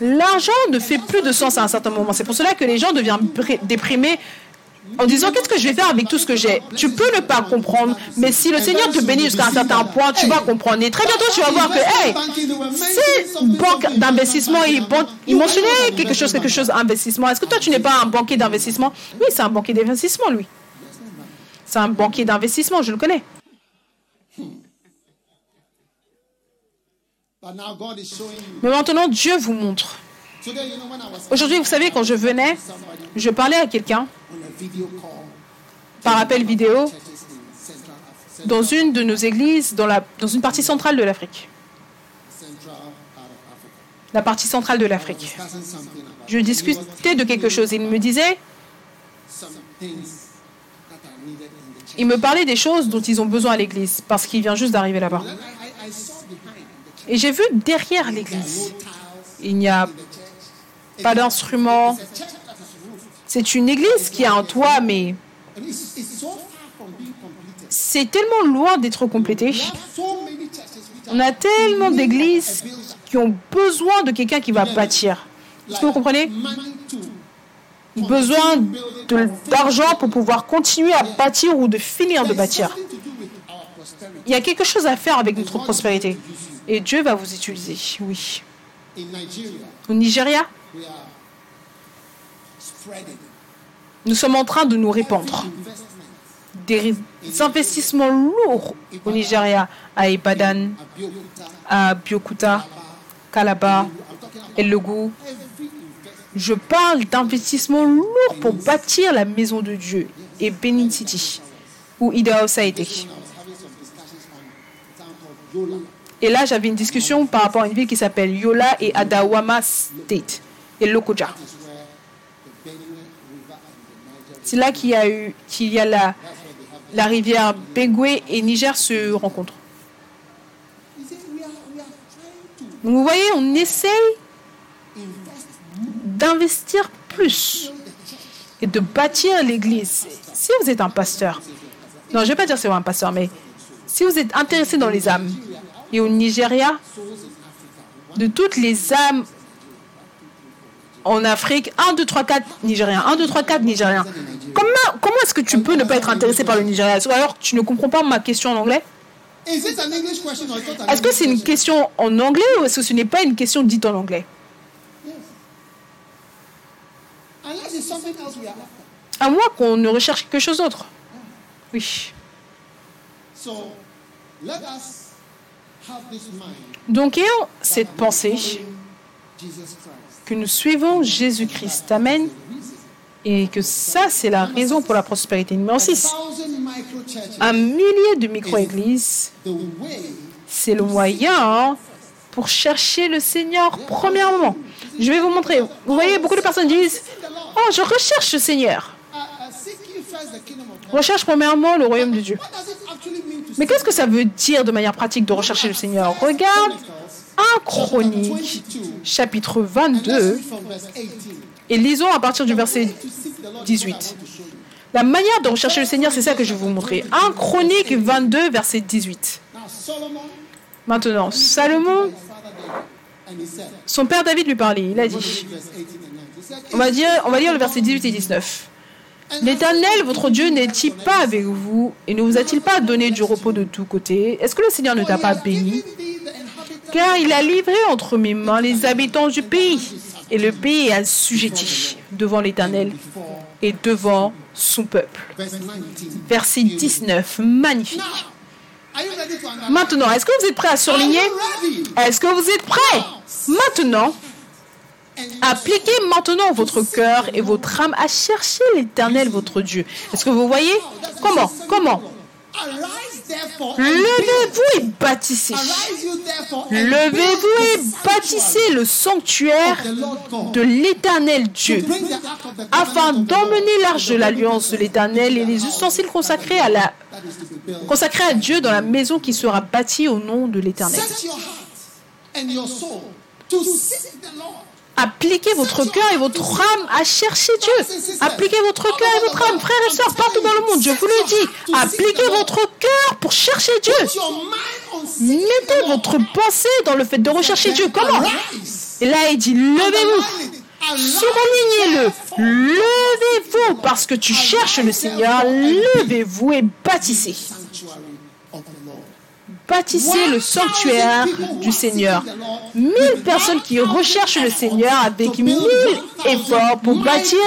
L'argent ne fait plus de sens à un certain moment. C'est pour cela que les gens deviennent déprimés en disant qu'est-ce que je vais faire avec tout ce que j'ai? Tu peux ne pas comprendre, mais si le Seigneur te bénit jusqu'à un certain point, tu vas comprendre. Et très bientôt, tu vas voir que, hey, c'est une banque d'investissement, il, il mentionnait quelque chose, quelque chose d'investissement. Est-ce que toi, tu n'es pas un banquier d'investissement? Oui, c'est un banquier d'investissement, lui. C'est un banquier d'investissement, je le connais. Mais maintenant, Dieu vous montre. Aujourd'hui, vous savez, quand je venais, je parlais à quelqu'un par appel vidéo dans une de nos églises dans, la, dans une partie centrale de l'Afrique. la partie centrale de l'Afrique. Je discutais de quelque chose. Il me disait, il me parlait des choses dont ils ont besoin à l'église, parce qu'il vient juste d'arriver là-bas. Et j'ai vu derrière l'église, il n'y a pas d'instrument. C'est une église qui a un toit, mais c'est tellement loin d'être complété. On a tellement d'églises qui ont besoin de quelqu'un qui va bâtir. Est-ce que vous comprenez? Besoin d'argent pour pouvoir continuer à bâtir ou de finir de bâtir. Il y a quelque chose à faire avec notre prospérité. Et Dieu va vous utiliser, oui. Au Nigeria, nous sommes en train de nous répandre. Des investissements lourds au Nigeria, à Ibadan, à Biokuta, Calabar, Elogu. Je parle d'investissements lourds pour bâtir la maison de Dieu et Benin City, où Idaos a été. Et là, j'avais une discussion par rapport à une ville qui s'appelle Yola et Adawama State, et Lokoja. C'est là qu'il y a eu, qu'il y a la, rivière Bengue et Niger se rencontrent. Vous voyez, on essaye d'investir plus et de bâtir l'Église. Si vous êtes un pasteur, non, je ne vais pas dire c'est un pasteur, mais si vous êtes intéressé dans les âmes, et au Nigeria, de toutes les âmes en Afrique, 1, 2, 3, 4 Nigériens, 1, 2, 3, 4 Nigériens. Comment, comment est-ce que tu peux ne pas être intéressé par le Nigeria? Alors, tu ne comprends pas ma question en anglais? Est-ce que c'est une question? en anglais ou est-ce que ce n'est pas une question dite en anglais? À moins qu'on ne recherche quelque chose d'autre. Oui. Donc, ayant cette pensée que nous suivons Jésus-Christ, Amen, et que ça, c'est la raison pour la prospérité. Numéro 6, un millier de micro-églises, c'est le moyen pour chercher le Seigneur premièrement. Je vais vous montrer. Vous voyez, beaucoup de personnes disent, oh, je recherche le Seigneur. Recherche premièrement le royaume de Dieu. Mais qu'est-ce que ça veut dire de manière pratique de rechercher le Seigneur Regarde 1 Chronique, chapitre 22, et lisons à partir du verset 18. La manière de rechercher le Seigneur, c'est ça que je vais vous montrer. 1 Chronique 22, verset 18. Maintenant, Salomon, son père David lui parlait. Il a dit, on va, dire, on va lire le verset 18 et 19. L'Éternel, votre Dieu, n'est-il pas avec vous et ne vous a-t-il pas donné du repos de tous côtés? Est-ce que le Seigneur ne t'a pas béni? Car il a livré entre mes mains les habitants du pays, et le pays est assujetti devant l'Éternel et devant son peuple. Verset 19, magnifique. Maintenant, est-ce que vous êtes prêts à surligner? Est-ce que vous êtes prêts? Maintenant, Appliquez maintenant votre cœur et votre âme à chercher l'Éternel, votre Dieu. Est-ce que vous voyez? Comment? Comment? Levez-vous et bâtissez. Levez-vous et bâtissez le sanctuaire de l'Éternel Dieu, afin d'emmener l'arche de l'alliance de l'Éternel et les ustensiles consacrés à, consacrés à Dieu dans la maison qui sera bâtie au nom de l'Éternel. Appliquez votre cœur et votre âme à chercher Dieu. Appliquez votre cœur et votre âme, frères et sœurs, partout dans le monde. Je vous le dis. Appliquez votre cœur pour chercher Dieu. Mettez votre pensée dans le fait de rechercher Dieu. Comment Et là, il dit, levez-vous. Surlignez-le. Levez-vous parce que tu cherches le Seigneur. Levez-vous et bâtissez bâtissez le sanctuaire du Seigneur. Mille personnes qui recherchent le Seigneur avec mille efforts pour bâtir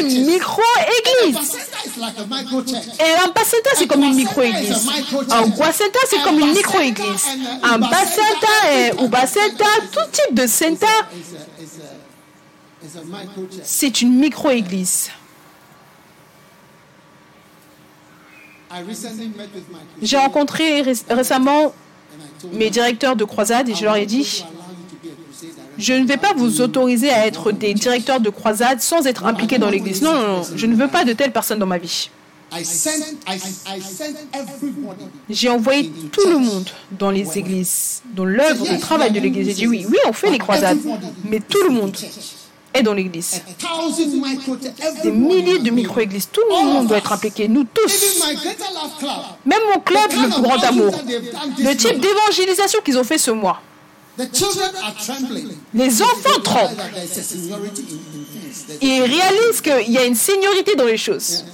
mille micro-églises. Et un c'est comme une micro-église. Un Guacenta, c'est comme une micro-église. Un Bacenta ou Bacenta, tout type de Senta, c'est une micro-église. J'ai rencontré récemment mes directeurs de croisade et je leur ai dit, Je ne vais pas vous autoriser à être des directeurs de croisade sans être impliqués dans l'Église. Non, non, non, je ne veux pas de telles personnes dans ma vie. J'ai envoyé tout le monde dans les églises, dans l'œuvre, le travail de l'Église. J'ai dit oui, oui, on fait les croisades, mais tout le monde est dans l'Église. Des milliers de micro-églises, tout le monde doit être impliqué, nous tous. Même mon club, le plus grand amour, le type d'évangélisation qu'ils ont fait ce mois. Les enfants tremblent. Ils réalisent qu'il y a une seniorité dans les choses.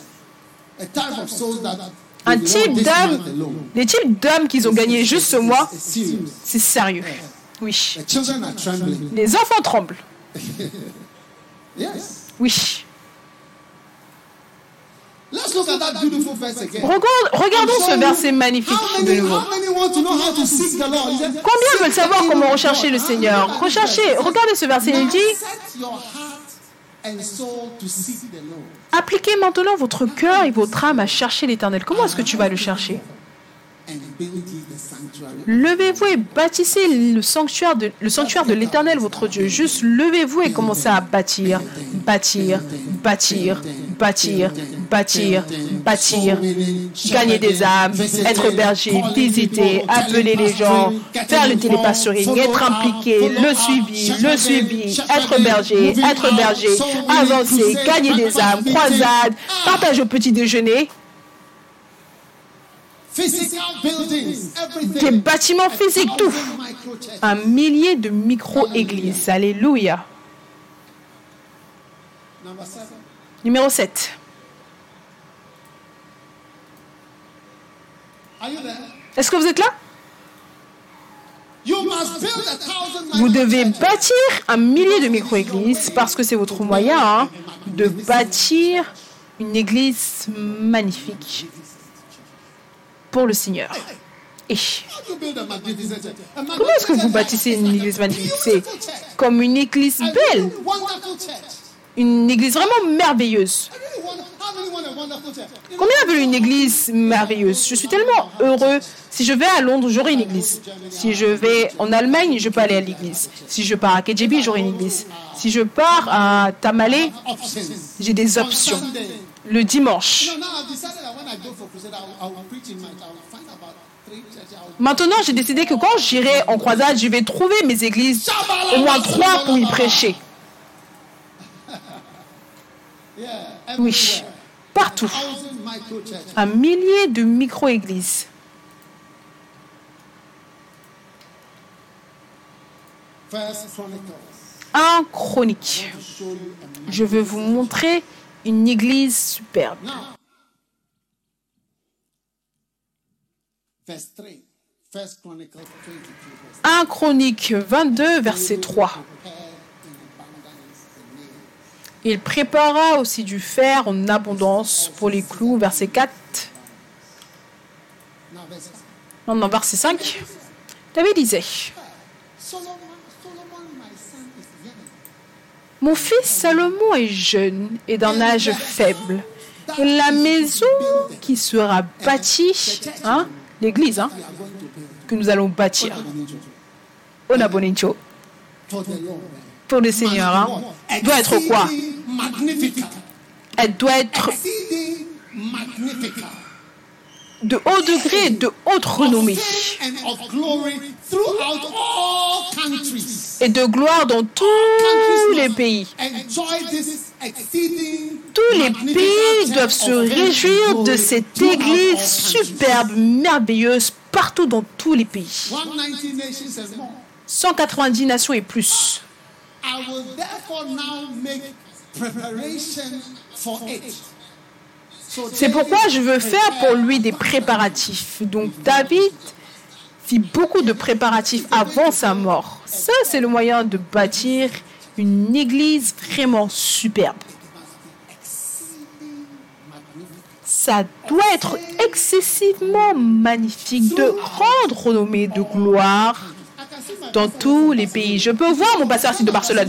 Un type d'âme, les types d'âmes qu'ils ont gagnés juste ce mois, c'est sérieux. Oui. Les enfants tremblent. Oui. Regardons ce verset magnifique de nouveau. Combien veulent savoir comment rechercher le Seigneur? Recherchez, regardez ce verset, il dit Appliquez maintenant votre cœur et votre âme à chercher l'Éternel. Comment est-ce que tu vas le chercher? Levez-vous et bâtissez le sanctuaire de, l'Éternel, votre Dieu. Juste levez-vous et commencez à bâtir, bâtir, bâtir, bâtir, bâtir, bâtir, gagner des âmes, être berger, visiter, appeler les gens, faire le télépastoring, être impliqué, le suivi, le suivi, être berger, être berger, avancer, gagner des âmes, croisade, partage au petit déjeuner. Des bâtiments physiques, tout. Un millier de micro-églises. Alléluia. Numéro 7. Est-ce que vous êtes là? Vous devez bâtir un millier de micro-églises parce que c'est votre moyen hein, de bâtir une église magnifique pour le Seigneur. Comment est-ce que vous bâtissez une église magnifique? Comme une église belle, une église vraiment merveilleuse. Combien veulent une église merveilleuse? Je suis tellement heureux. Si je vais à Londres, j'aurai une église. Si je vais en Allemagne, je peux aller à l'église. Si je pars à KJB, j'aurai une église. Si je pars à Tamale, j'ai des options. Le dimanche, Maintenant, j'ai décidé que quand j'irai en croisade, je vais trouver mes églises, au moins trois pour y prêcher. Oui, partout. Un millier de micro-églises. Un chronique. Je veux vous montrer une église superbe. 1 Chronique 22, verset 3. Il prépara aussi du fer en abondance pour les clous, verset 4. Non, non, verset 5. David disait Mon fils Salomon est jeune et d'un âge faible. Et la maison qui sera bâtie, hein, l'église hein, que nous allons bâtir. Onabonincho. Pour le Seigneur, hein, doit être quoi? Elle doit être de haut degré, de haute renommée. Et de gloire dans tous les pays. Tous les pays doivent se réjouir de cette église superbe, merveilleuse, partout dans tous les pays. 190 nations et plus. C'est pourquoi je veux faire pour lui des préparatifs. Donc David beaucoup de préparatifs avant sa mort. Ça, c'est le moyen de bâtir une église vraiment superbe. Ça doit être excessivement magnifique, de grande renommée, de gloire dans tous les pays. Je peux voir mon pasteur ici de Barcelone.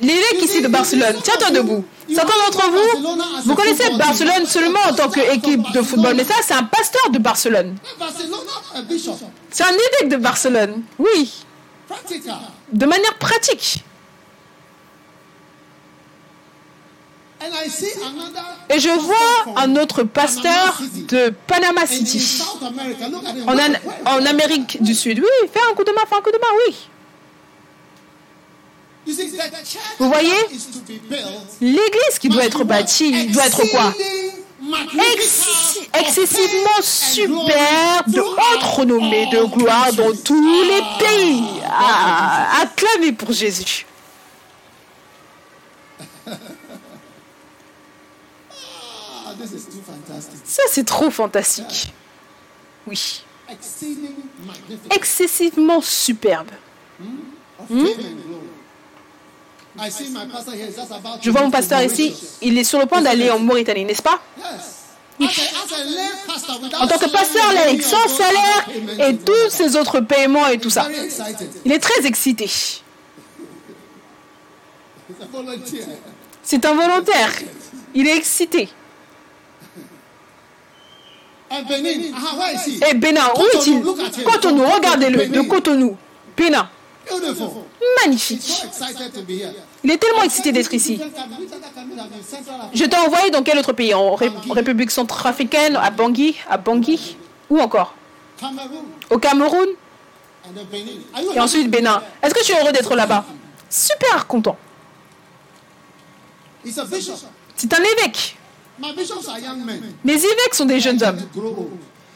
L'évêque ici de Barcelone, tiens-toi debout. Certains d'entre vous, vous connaissez Barcelone seulement en tant qu'équipe de football, mais ça, c'est un pasteur de Barcelone. C'est un évêque de Barcelone, oui. De manière pratique. Et je vois un autre pasteur de Panama City, en, An- en Amérique du Sud. Oui, fais un coup de main, fais un coup de main, oui. Vous voyez L'église qui doit être bâtie doit être quoi? Ex- excessivement superbe, de haute renommée, de gloire dans tous les pays. Ah, acclamez pour Jésus. Ah, this is too fantastic. Ça, c'est trop fantastique. Oui. Excessivement superbe. about Je vois mon pasteur ici, il est sur le point d'aller en Mauritanie, n'est-ce pas? En tant que pasteur laïque, sans salaire et tous ces autres paiements et tout ça. Il est très excité. C'est un volontaire. Il est excité. And Benin, ah, where is he? Et Bénin, où est-il Cotonou, regardez-le, de Cotonou. Bénin. Magnifique. Il est tellement excité d'être ici. Je t'ai envoyé dans quel autre pays? En Ré- République centrafricaine, à Bangui, à Bangui, ou encore? Au Cameroun et ensuite Bénin. Est-ce que tu es heureux d'être là-bas? Super content. C'est un évêque. Les évêques sont des jeunes hommes.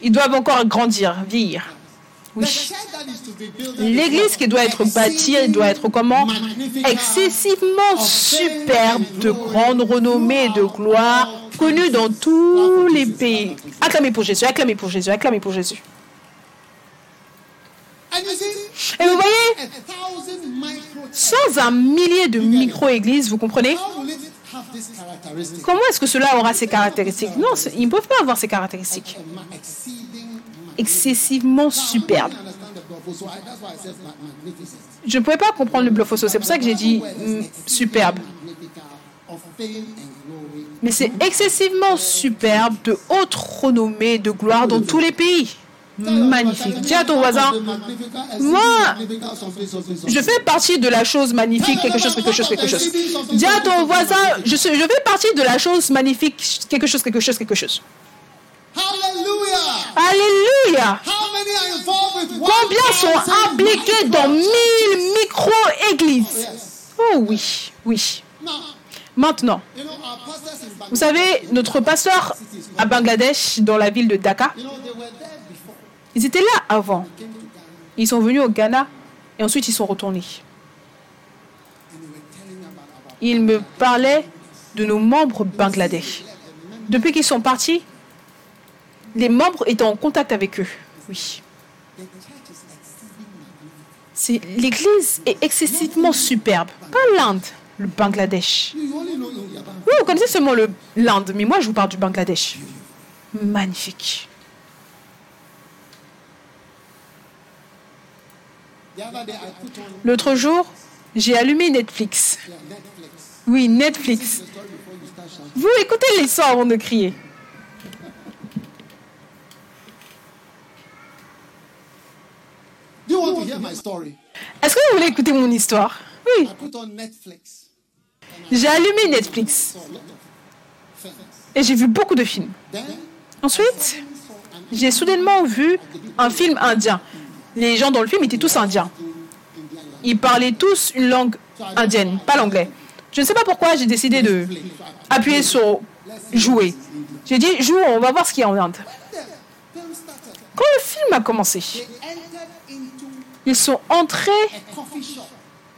Ils doivent encore grandir, vieillir. Oui. L'église qui doit être bâtie, elle doit être comment Excessivement superbe, de grande renommée, de gloire, connue dans tous les pays. Acclamez pour Jésus, acclamez pour Jésus, acclamez pour Jésus. Et vous voyez, sans un millier de micro-églises, vous comprenez Comment est-ce que cela aura ces caractéristiques Non, ils ne peuvent pas avoir ces caractéristiques. Excessivement superbe. Je ne pouvais pas comprendre le bluff c'est pour ça que j'ai dit mm, superbe. Mais c'est excessivement superbe, de haute renommée, de gloire dans tous les pays. Magnifique. Dis à ton voisin, Moi, je fais partie de la chose magnifique, quelque chose, quelque chose, quelque chose. Dis à ton voisin, je, suis- je fais partie de la chose magnifique, quelque chose, quelque chose, quelque chose. Alléluia. Combien sont 1,000 impliqués dans 1000 micro-églises? Oh oui, oui. Maintenant, vous savez, notre pasteur à Bangladesh, dans la ville de Dhaka, ils étaient là avant. Ils sont venus au Ghana et ensuite ils sont retournés. Ils me parlaient de nos membres bangladais. Depuis qu'ils sont partis, les membres étaient en contact avec eux. Oui. l'église est excessivement superbe. Pas l'Inde, le Bangladesh. Oui, vous connaissez seulement le- l'Inde, mais moi je vous parle du Bangladesh. Magnifique. L'autre jour, j'ai allumé Netflix. Oui, Netflix. Vous écoutez les sons avant de crier. Do you want to hear my story? Est-ce que vous voulez écouter mon histoire? Oui. J'ai allumé Netflix et j'ai vu beaucoup de films. Ensuite, j'ai soudainement vu un film indien. Les gens dans le film étaient tous indiens. Ils parlaient tous une langue indienne, pas l'anglais. Je ne sais pas pourquoi j'ai décidé de appuyer sur jouer. J'ai dit joue, on va voir ce qu'il y a en Inde. Quand le film a commencé, ils sont entrés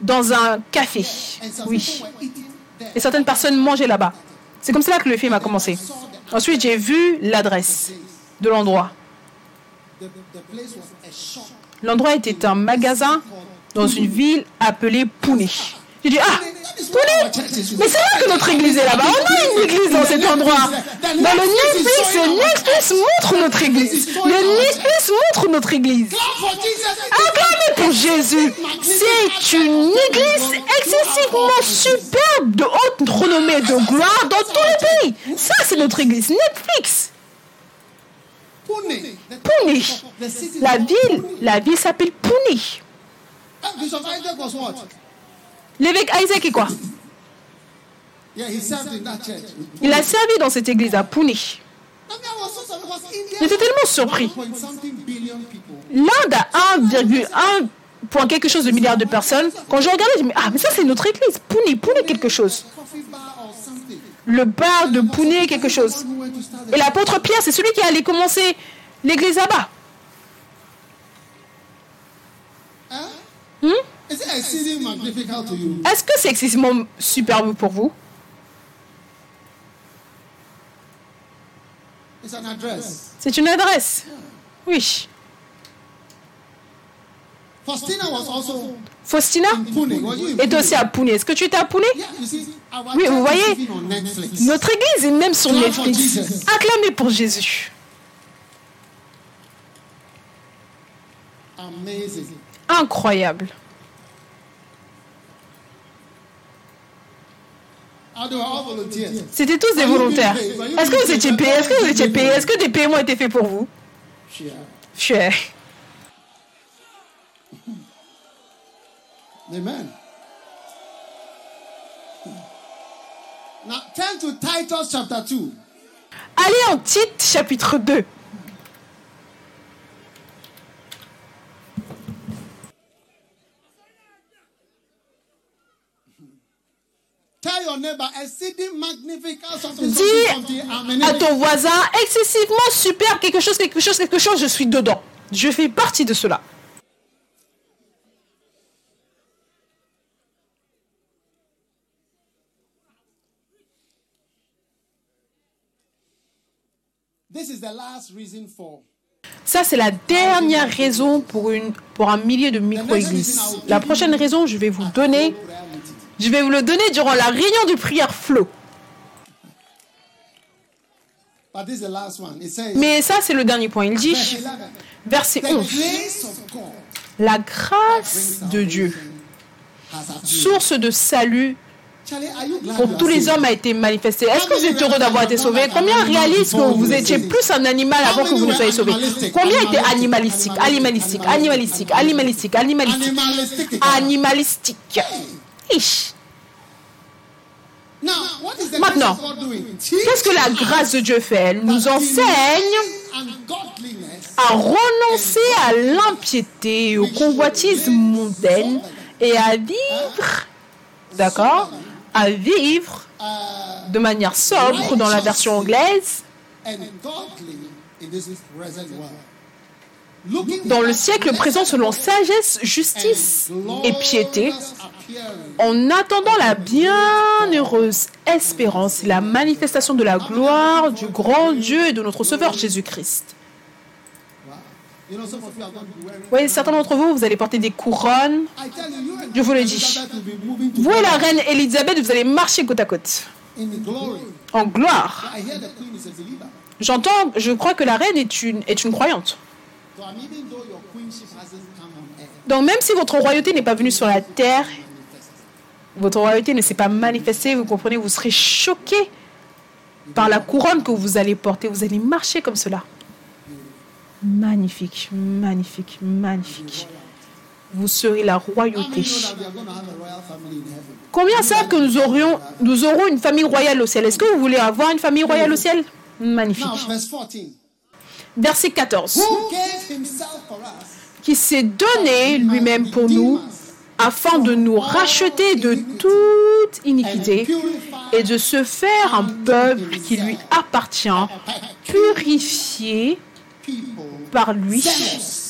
dans un café. Oui. Et certaines personnes mangeaient là-bas. C'est comme cela que le film a commencé. Ensuite, j'ai vu l'adresse de l'endroit. L'endroit était un magasin dans une ville appelée Pune. J'ai dit, ah, Pune Mais c'est là que notre église est là-bas. On a une église dans cet endroit. Dans le Netflix, le Netflix montre notre église. Le Netflix montre notre église. Acclamez pour Jésus. C'est une église excessivement superbe, de haute renommée, de gloire dans tous les pays. Ça, c'est notre église. Netflix. City La ville, la ville s'appelle was what? L'évêque Isaac est quoi? Il a servi dans cette église à Pune. I mean, I was so surprised because India J'étais tellement surpris. has 1 something billion people. L'Inde a 1,1 point quelque chose de milliards de personnes. Quand je regardais, je me dis, ah, mais ça, c'est notre église. Pune, Pune, quelque chose. Coffee bar or something. Le bar de Pune, quelque chose. Et l'apôtre Pierre, c'est celui qui allait commencer l'église là-bas. To you? Est-ce que c'est excessivement superbe pour vous? C'est une adresse. Oui. Faustina? Est aussi à Pune. Est-ce que tu étais à Pune Oui, vous voyez. Notre église est même sur Netflix. Acclamez pour Jésus. Incroyable. C'était tous des volontaires. Est-ce que vous étiez payés Est-ce que vous étiez payés Est-ce que des paiements étaient faits pour vous? Cher. Amen. Now turn to Titus chapter 2. Allez en Tite, chapitre 2. Tell your neighbor, exceeding magnificent something, Dis à ton voisin, excessivement superbe, quelque chose, quelque chose, quelque chose, je suis dedans. Je fais partie de cela. Ça, c'est la dernière raison pour, une, pour un millier de micro-églises. La prochaine raison, je vais vous donner, je vais vous le donner durant la réunion de prière flow. But this is the last one. It says, Mais ça, c'est le dernier point. Il dit, verse 11, verset the 11, grace of God la grâce de Dieu, source de salut Pour tous les hommes a été manifestée. Est-ce que vous êtes heureux d'avoir été sauvé Combien réalisent que vous étiez plus un animal avant que vous ne soyez sauvé Combien étaient animalistique, animalistique, animalistique, animalistique, animalistique, Animalistic. animalistique Ich. Now, what is the Maintenant? Qu'est-ce que la grâce de Dieu fait? Elle nous enseigne à renoncer à l'impiété et aux convoitises mondaines et à vivre, d'accord? À vivre de manière sobre dans la version anglaise, dans le siècle présent selon sagesse, justice et piété, en attendant la bienheureuse espérance et la manifestation de la gloire du grand Dieu et de notre Sauveur Jésus-Christ. Wow. You know, some of you are going to be wearing. Vous voyez, certains d'entre vous, vous allez porter des couronnes. Je vous le dis. Vous et la reine Elisabeth, vous allez marcher côte à côte, en gloire. J'entends, je crois que la reine est une, est une croyante. Donc même si votre royauté n'est pas venue sur la terre, votre royauté ne s'est pas manifestée, vous comprenez, vous serez choqué par la couronne que vous allez porter. Vous allez marcher comme cela. Magnifique, magnifique, magnifique. Vous serez la royauté. Combien savent que nous, aurions, nous aurons une famille royale au ciel? Est-ce que vous voulez avoir une famille royale au ciel? Magnifique. Now, verse 14. Verset 14. Who gave himself for us? Qui s'est donné lui-même pour nous afin de nous racheter de toute iniquité et de se faire un peuple qui lui appartient, purifié par lui,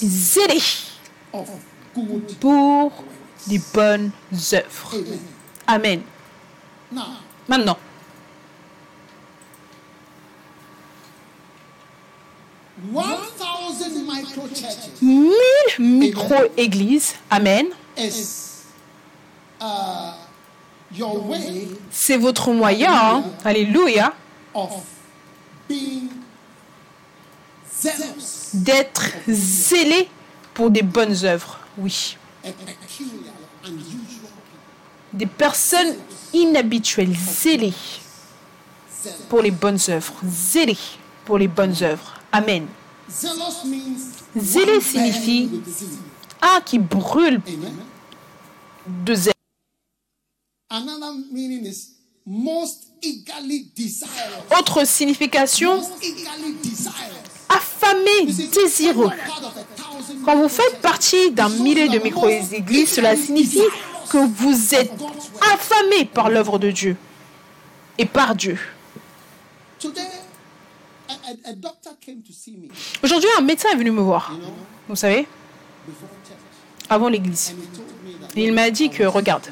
zélé. Pour des bonnes œuvres. Amen. Maintenant, 1,000 micro churches 1000 micro-églises, Amen, c'est votre moyen, hein, Alléluia, d'être zélé pour des bonnes œuvres. Oui. Des personnes inhabituelles, zélées pour les bonnes œuvres. Zélé pour les bonnes œuvres. Amen. Zélé signifie-. Ah, qui brûle de zèle. Another meaning is most eagerly desirous. Autre signification, See, désireux. Quand vous faites partie d'un millier de micro-églises, cela signifie que vous êtes affamé par l'œuvre de Dieu et par Dieu. Aujourd'hui, un médecin est venu me voir, vous savez, avant l'église. Il m'a dit que, regarde,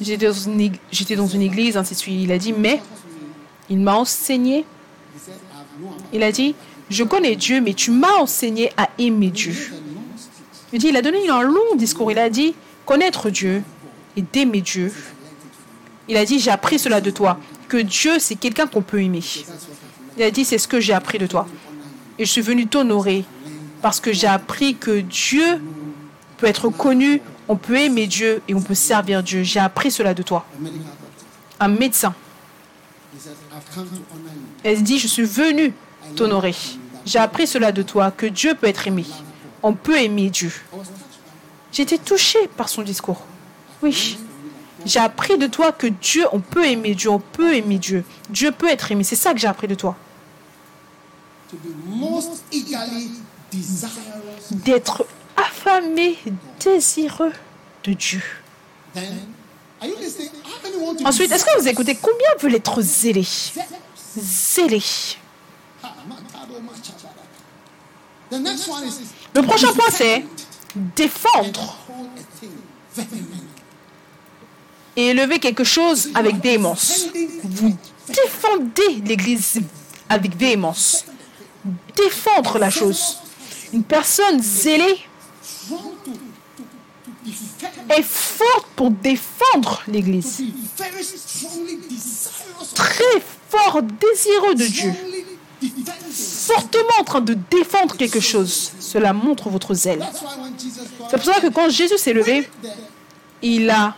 j'étais dans, dans une église, ainsi de suite. Il a dit, mais il m'a enseigné, Il a dit, je connais Dieu, mais tu m'as enseigné à aimer Dieu. Il a donné un long discours. Il a dit, connaître Dieu et d'aimer Dieu. Il a dit, j'ai appris cela de toi. Que Dieu, c'est quelqu'un qu'on peut aimer. Il a dit, c'est ce que j'ai appris de toi. Et je suis venu t'honorer parce que j'ai appris que Dieu peut être connu, on peut aimer Dieu et on peut servir Dieu. J'ai appris cela de toi. Un médecin. Elle dit, je suis venu t'honorer. J'ai appris cela de toi, que Dieu peut être aimé. On peut aimer Dieu. J'étais touchée par son discours. Oui. J'ai appris de toi que Dieu, on peut aimer Dieu, on peut aimer Dieu. Dieu peut être aimé. C'est ça que j'ai appris de toi. D'être affamé, désireux de Dieu. Ensuite, est-ce que vous écoutez combien veulent être one is Le prochain point, c'est défendre et élever quelque chose avec véhémence. Vous défendez l'Église avec véhémence. Défendre la chose. Une personne zélée Strong to, to, to defend, est forte pour défendre l'Église. Très fort, désireux de Dieu. Fortement en train de défendre quelque chose. Cela montre votre zèle. C'est pour ça que quand Jésus s'est levé, il a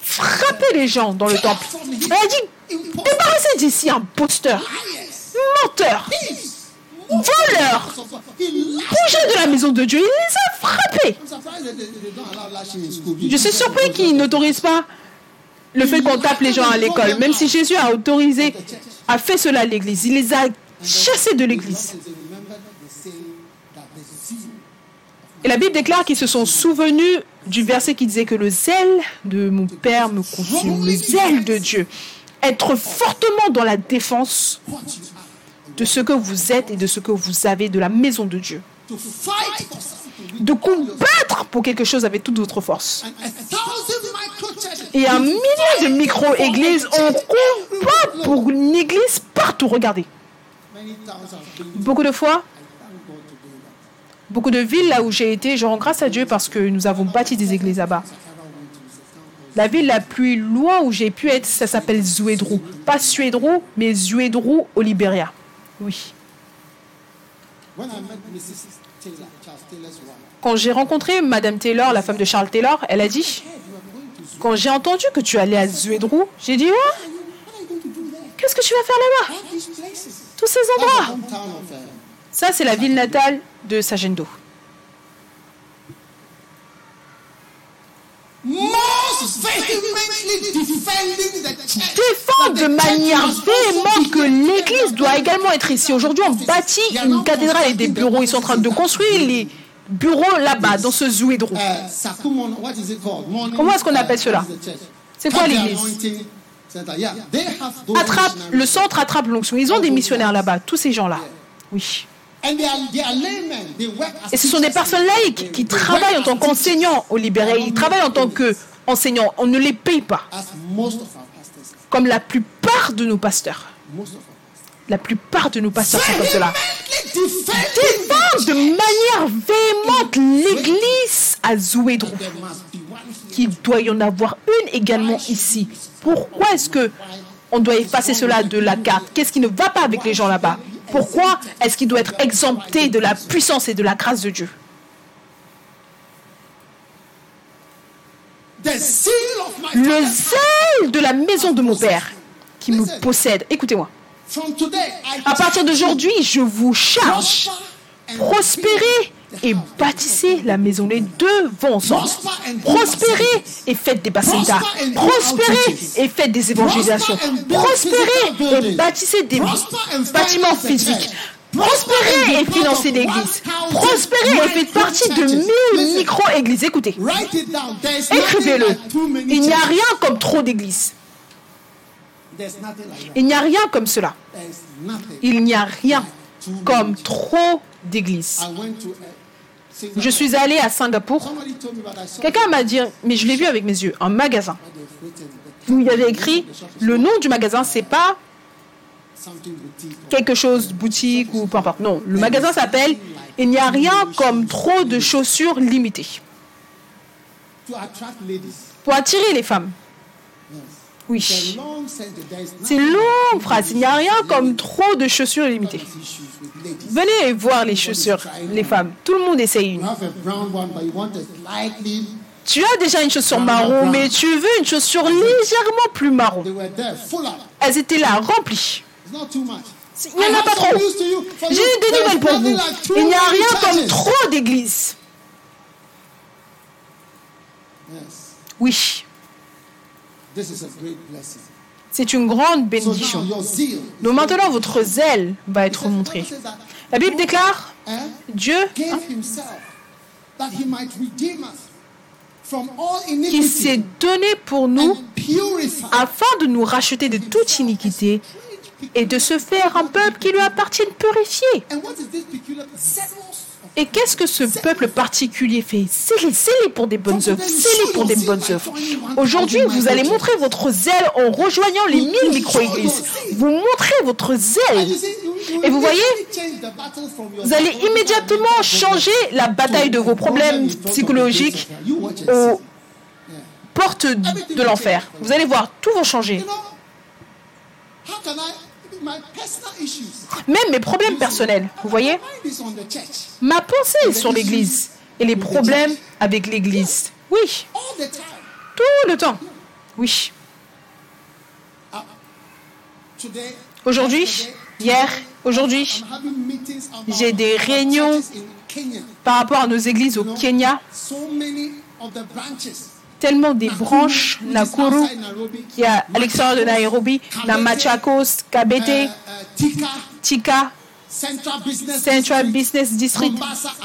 frappé les gens dans le temple. Il a dit, débarrassez d'ici un posteur, menteur, thieves, voleur. he lashed Bougez de la maison de Dieu. Il les a frappés. Je suis surpris qu'ils n'autorisent pas le fait qu'on tape les gens à l'école. Même si Jésus a autorisé, a fait cela à l'église. Il les a chassés de l'église. Et la Bible déclare qu'ils se sont souvenus du verset qui disait que le zèle de mon Père me consume, le zèle de Dieu. Être fortement dans la défense de ce que vous êtes et de ce que vous avez de la maison de Dieu. De combattre pour quelque chose avec toute votre force. Et un millier de micro-églises, on combat pour une église partout. Regardez. Beaucoup de fois, beaucoup de villes là où j'ai été, je rends grâce à Dieu parce que nous avons bâti des églises là-bas. La ville la plus loin où j'ai pu être, ça s'appelle Zuedru. Pas Suedru, mais Zuedru au Libéria. Oui. Quand j'ai rencontré Madame Taylor, la femme de Charles Taylor, elle a dit, quand j'ai entendu que tu allais à Zuedru, j'ai dit, Ah, there? qu'est-ce que tu vas faire là-bas? Tous ces endroits. uh, Ça, c'est la ville natale de Sagendo. Défendre de manière véhémente que l'Église doit également être ici. Aujourd'hui, on bâtit une cathédrale et des bureaux. Ils sont en train de construire les bureaux là-bas, dans ce Zouédro. Sakumon, what is it called? Morning, Comment est-ce qu'on appelle cela? C'est quoi l'église? Attrape, le centre attrape l'onction. Ils ont des missionnaires là-bas, tous ces gens-là. Oui. Et ce sont des personnes laïques qui travaillent en tant qu'enseignants au libéré. Ils travaillent en tant qu'enseignants. On ne les paye pas, comme la plupart de nos pasteurs. La plupart de nos pasteurs sont comme cela. Défendre de manière véhémente l'Église à Zouédro. there must be one here. qu'il doit y en avoir une également ici. Pourquoi est-ce que on doit effacer cela de la carte? Qu'est-ce qui ne va pas avec les gens là-bas? Pourquoi est-ce qu'il doit être exempté de la puissance et de la grâce de Dieu The zeal of my Le zèle de la maison de mon Père qui me possède. Écoutez-moi. À partir d'aujourd'hui, je vous charge. Prospérer et bâtissez la maison. Les deux vont ensemble. Prospérez et faites des bassins Prospérez et faites des évangélisations. Prospérez et bâtissez des bâtiments physiques. Prospérez et financez l'église. Prospérez et faites partie de mille micro-églises. Écoutez, écrivez-le. Il n'y a rien comme trop d'églises. Il n'y a rien comme cela. Il n'y a rien comme trop d'églises. Je suis allé à Singapour. Quelqu'un m'a dit, mais je l'ai vu avec mes yeux, un magasin où il y avait écrit le nom du magasin, c'est pas quelque chose boutique ou peu importe. Non, le magasin s'appelle Il n'y a rien comme trop de chaussures limitées. Pour attirer les femmes. Oui. C'est une longue phrase. Il n'y a rien comme trop de chaussures limitées. Venez voir les chaussures, les femmes. Tout le monde essaye une. Tu as déjà une chaussure marron, mais tu veux une chaussure légèrement plus marron. Elles étaient là, remplies. Il n'y en a pas trop. J'ai des nouvelles pour vous. Il n'y a rien comme trop d'églises. Oui. C'est une grande bénédiction. Donc maintenant, votre zèle va être montré. La Bible déclare, Dieu qui s'est donné pour nous afin de nous racheter de toute iniquité et de se faire un peuple qui lui appartient purifié. Et qu'est-ce que ce peuple particulier fait? C'est les pour des bonnes œuvres. pour des bonnes œuvres. Aujourd'hui, vous allez montrer votre zèle en rejoignant les mille micro-églises. Vous montrez votre zèle. Et vous voyez, vous allez immédiatement changer la bataille de vos problèmes psychologiques aux portes de l'enfer. Vous allez voir, tout va changer. Même mes problèmes personnels, vous voyez? Ma pensée est sur l'Église et les problèmes avec l'Église. Oui. Tout le temps. Oui. Aujourd'hui, hier, aujourd'hui, j'ai des réunions par rapport à nos églises au Kenya tellement des branches, Nakuru, qui a à l'extérieur de Nairobi, na Machakos, Kabete, Tika, Central Business District,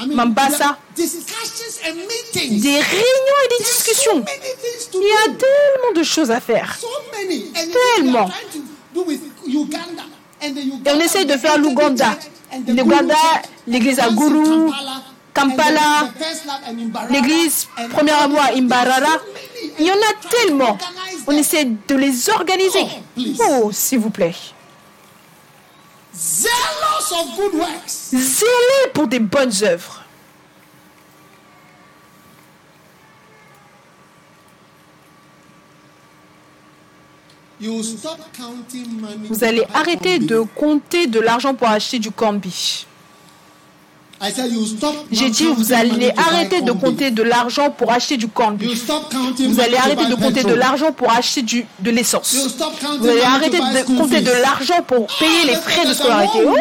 Mombasa. Des réunions et des discussions. Il y a tellement de choses à faire. Tellement. Et on essaie de faire l'Ouganda. L'Ouganda, l'église à Guru, Kampala, l'église Première Amour à Imbarara. Il y en a tellement. On essaie de les organiser. Oh, s'il vous plaît. Zélés pour des bonnes œuvres. Vous allez arrêter de compter de l'argent pour acheter du corned j'ai dit, vous allez arrêter de compter de l'argent pour acheter du corn Vous allez arrêter de compter de l'argent pour acheter du, de l'essence. Vous allez arrêter de compter de l'argent pour payer les frais de scolarité. Oh,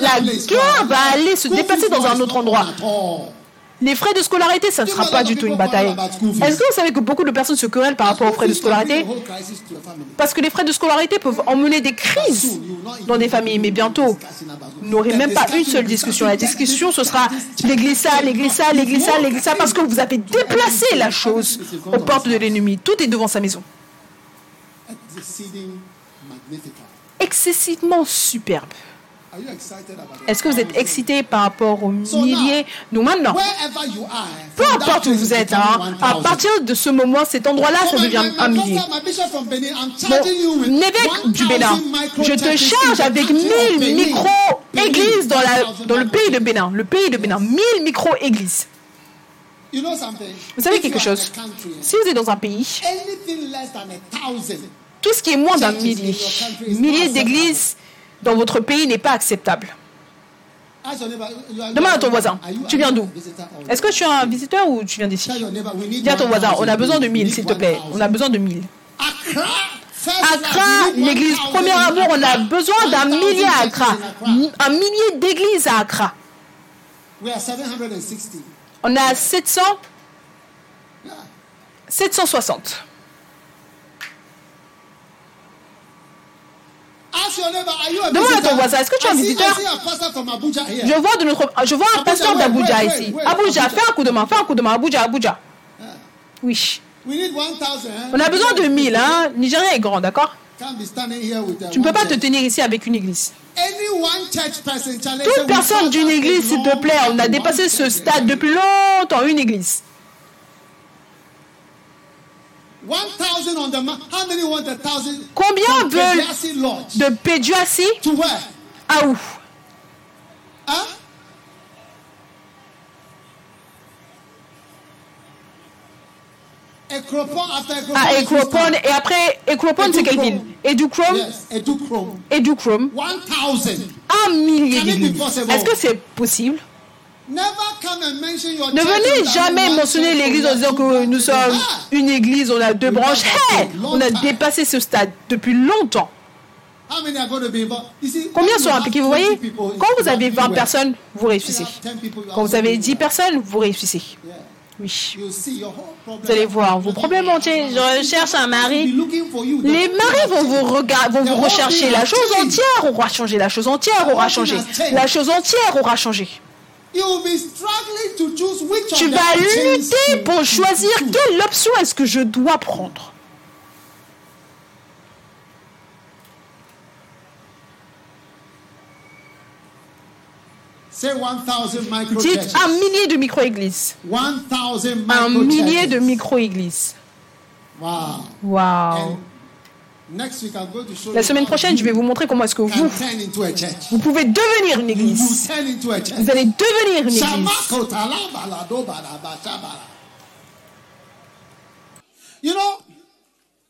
la guerre va aller se déplacer dans un autre endroit. Les frais de scolarité, ça ne sera pas du tout une bataille. Est-ce que vous savez que beaucoup de personnes se querellent par rapport aux frais de scolarité Parce que les frais de scolarité peuvent emmener des crises dans des familles. Mais bientôt, vous n'aurez même pas une seule discussion. La discussion, ce sera l'église ça, l'église ça, l'église ça, l'église ça, parce que vous avez déplacé la chose aux portes de l'ennemi. Tout est devant sa maison. Excessivement superbe. Est-ce que vous êtes excité par rapport aux milliers? Nous maintenant, peu importe où vous êtes, hein, à partir de ce moment, cet endroit-là, ça devient un millier. Mon évêque du Bénin, je te charge avec 1000 micro-églises dans, dans le pays de Bénin. Le pays de Bénin, 1000 micro-églises. Vous savez quelque chose? Si vous êtes dans un pays, tout ce qui est moins d'un millier, millier d'églises, dans votre pays n'est pas acceptable. Demande à ton voisin, tu viens d'où? Est-ce que tu es un visiteur ou tu viens d'ici? Dis à ton voisin, on a besoin de 1000, s'il te plaît. On a besoin de 1000. Accra, l'église Premier Amour, on a besoin d'un millier à Accra. Un millier d'églises à Accra. We are 760. On a 700, Yeah. 760. Ask your neighbor, are you a Demande à ton voisin, est-ce que tu es un visiteur? Je vois, de notre, je vois un pasteur d'Abuja ici. Abuja, fais un coup de main, fais un coup de main. Abuja, Abuja. Oui. We need 1,000. eh? On a besoin de 1000. Hein. Nigeria est grand, d'accord? A Tu ne peux pas te tenir ici avec une église. Toute personne d'une église, s'il te plaît, on a dépassé ce stade depuis longtemps, une église. 1,000 on the mount. How many want a thousand? Combien veulent de where? à où? Ekropon. À Ekropon. Et après, Ekropon, c'est quelle ville? Edukrom. 1,000. Un millier d'églises. Est-ce que c'est possible? Ne venez jamais mentionner l'église en disant que nous sommes une église, on a deux branches. Hey, on a dépassé ce stade depuis longtemps. Combien sont impliqués? Vous 20 voyez? Quand vous avez not 20 doing personnes, vous réussissez. You have 10 people, you Quand vous avez also 10 doing personnes, vous réussissez. Oui. Vous allez voir, vos problèmes entiers. Je cherche un mari. Les maris vont vous, vont vous rechercher. La chose entière aura changé. La chose entière aura changé. La chose entière aura changé. You will be struggling to choose which Tu vas lutter to- pour choisir choose. quelle option est-ce que je dois prendre. Say 1,000 micro Dites un millier de micro-églises. 1,000 Un millier de micro-églises. Wow. Waouh. La semaine prochaine, je vais vous montrer comment est-ce que you vous, vous pouvez devenir une église. Vous allez devenir une église. Shamako talabala dobalaba shabala. You know,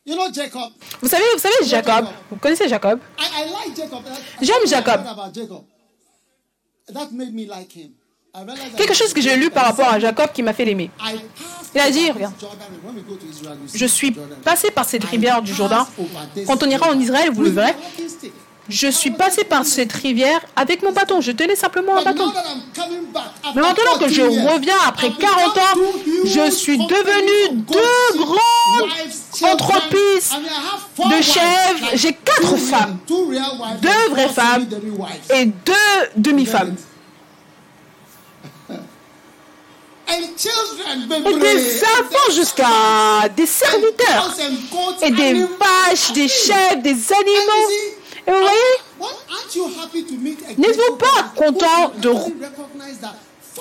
you know Jacob? Vous savez, vous savez Jacob? Vous connaissez Jacob? J'aime Jacob. Quelque chose que j'ai lu par rapport à Jacob qui m'a fait l'aimer. Il a dit, regarde, Je suis passé par cette rivière du Jourdain. Quand on ira en Israël, vous le verrez. Je suis passé par cette rivière avec mon bâton. Je tenais simplement un bâton. Mais maintenant que je 14 years, reviens après I've 40 become ans, je suis devenu deux grandes entreprises de chèvres. J'ai quatre femmes, deux vraies femmes et deux demi-femmes. And children, Et baby, des enfants jusqu'à des serviteurs. Et des vaches, des chèvres, des animaux. Et vous voyez? a N'êtes-vous pas content de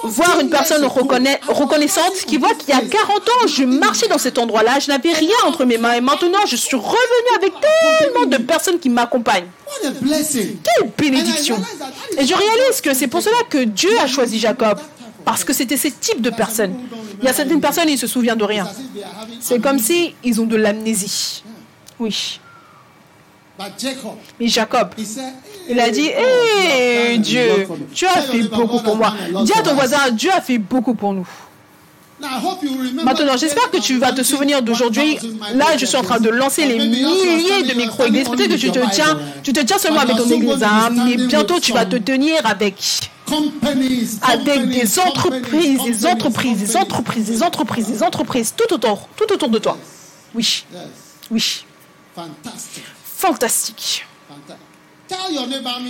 voir une 14 personne reconnaissante qui voit qu'il y a place. 40 ans, je marchais dans cet endroit-là, je n'avais rien entre mes mains. Et maintenant je suis revenu avec tellement de personnes qui m'accompagnent. Quelle bénédiction. Et je réalise que c'est pour cela que Dieu a choisi Jacob, parce que c'était ce type de personnes. Il y a certaines personnes, ils se souviennent de rien. C'est comme si ils ont de l'amnésie. Oui. Mais Jacob, il a dit, hé Dieu, tu as fait beaucoup pour moi. Dis à ton voisin, Dieu a fait beaucoup pour nous. Maintenant, j'espère que tu vas te souvenir d'aujourd'hui. Là, je suis en train de lancer les milliers de micro-églises. Peut-être que tu te tiens, tu te tiens seulement avec ton église, hein, mais bientôt tu vas te tenir avec, avec des entreprises, des entreprises, des entreprises, des entreprises, des entreprises, tout autour, tout autour de toi. Oui, oui, fantastique.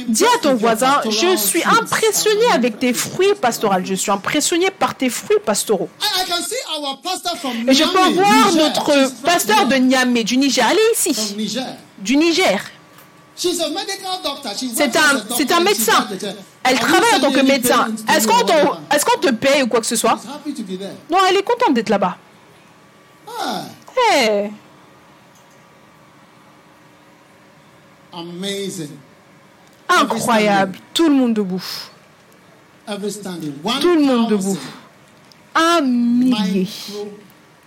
Dis à ton voisin, je suis impressionné avec tes fruits pastoraux. Je suis impressionné par tes fruits pastoraux. Et je peux voir notre pasteur de Niamey, du Niger. From ici, du Niger. C'est un, a c'est doctor un médecin. Elle travaille en tant que médecin. Est-ce qu'on t'en- est-ce qu'on te paye ou quoi que ce soit? Non, elle est contente d'être là-bas. Ah, Hey, amazing. incroyable. Tout le monde debout. Tout le monde 1,000 debout. Un millier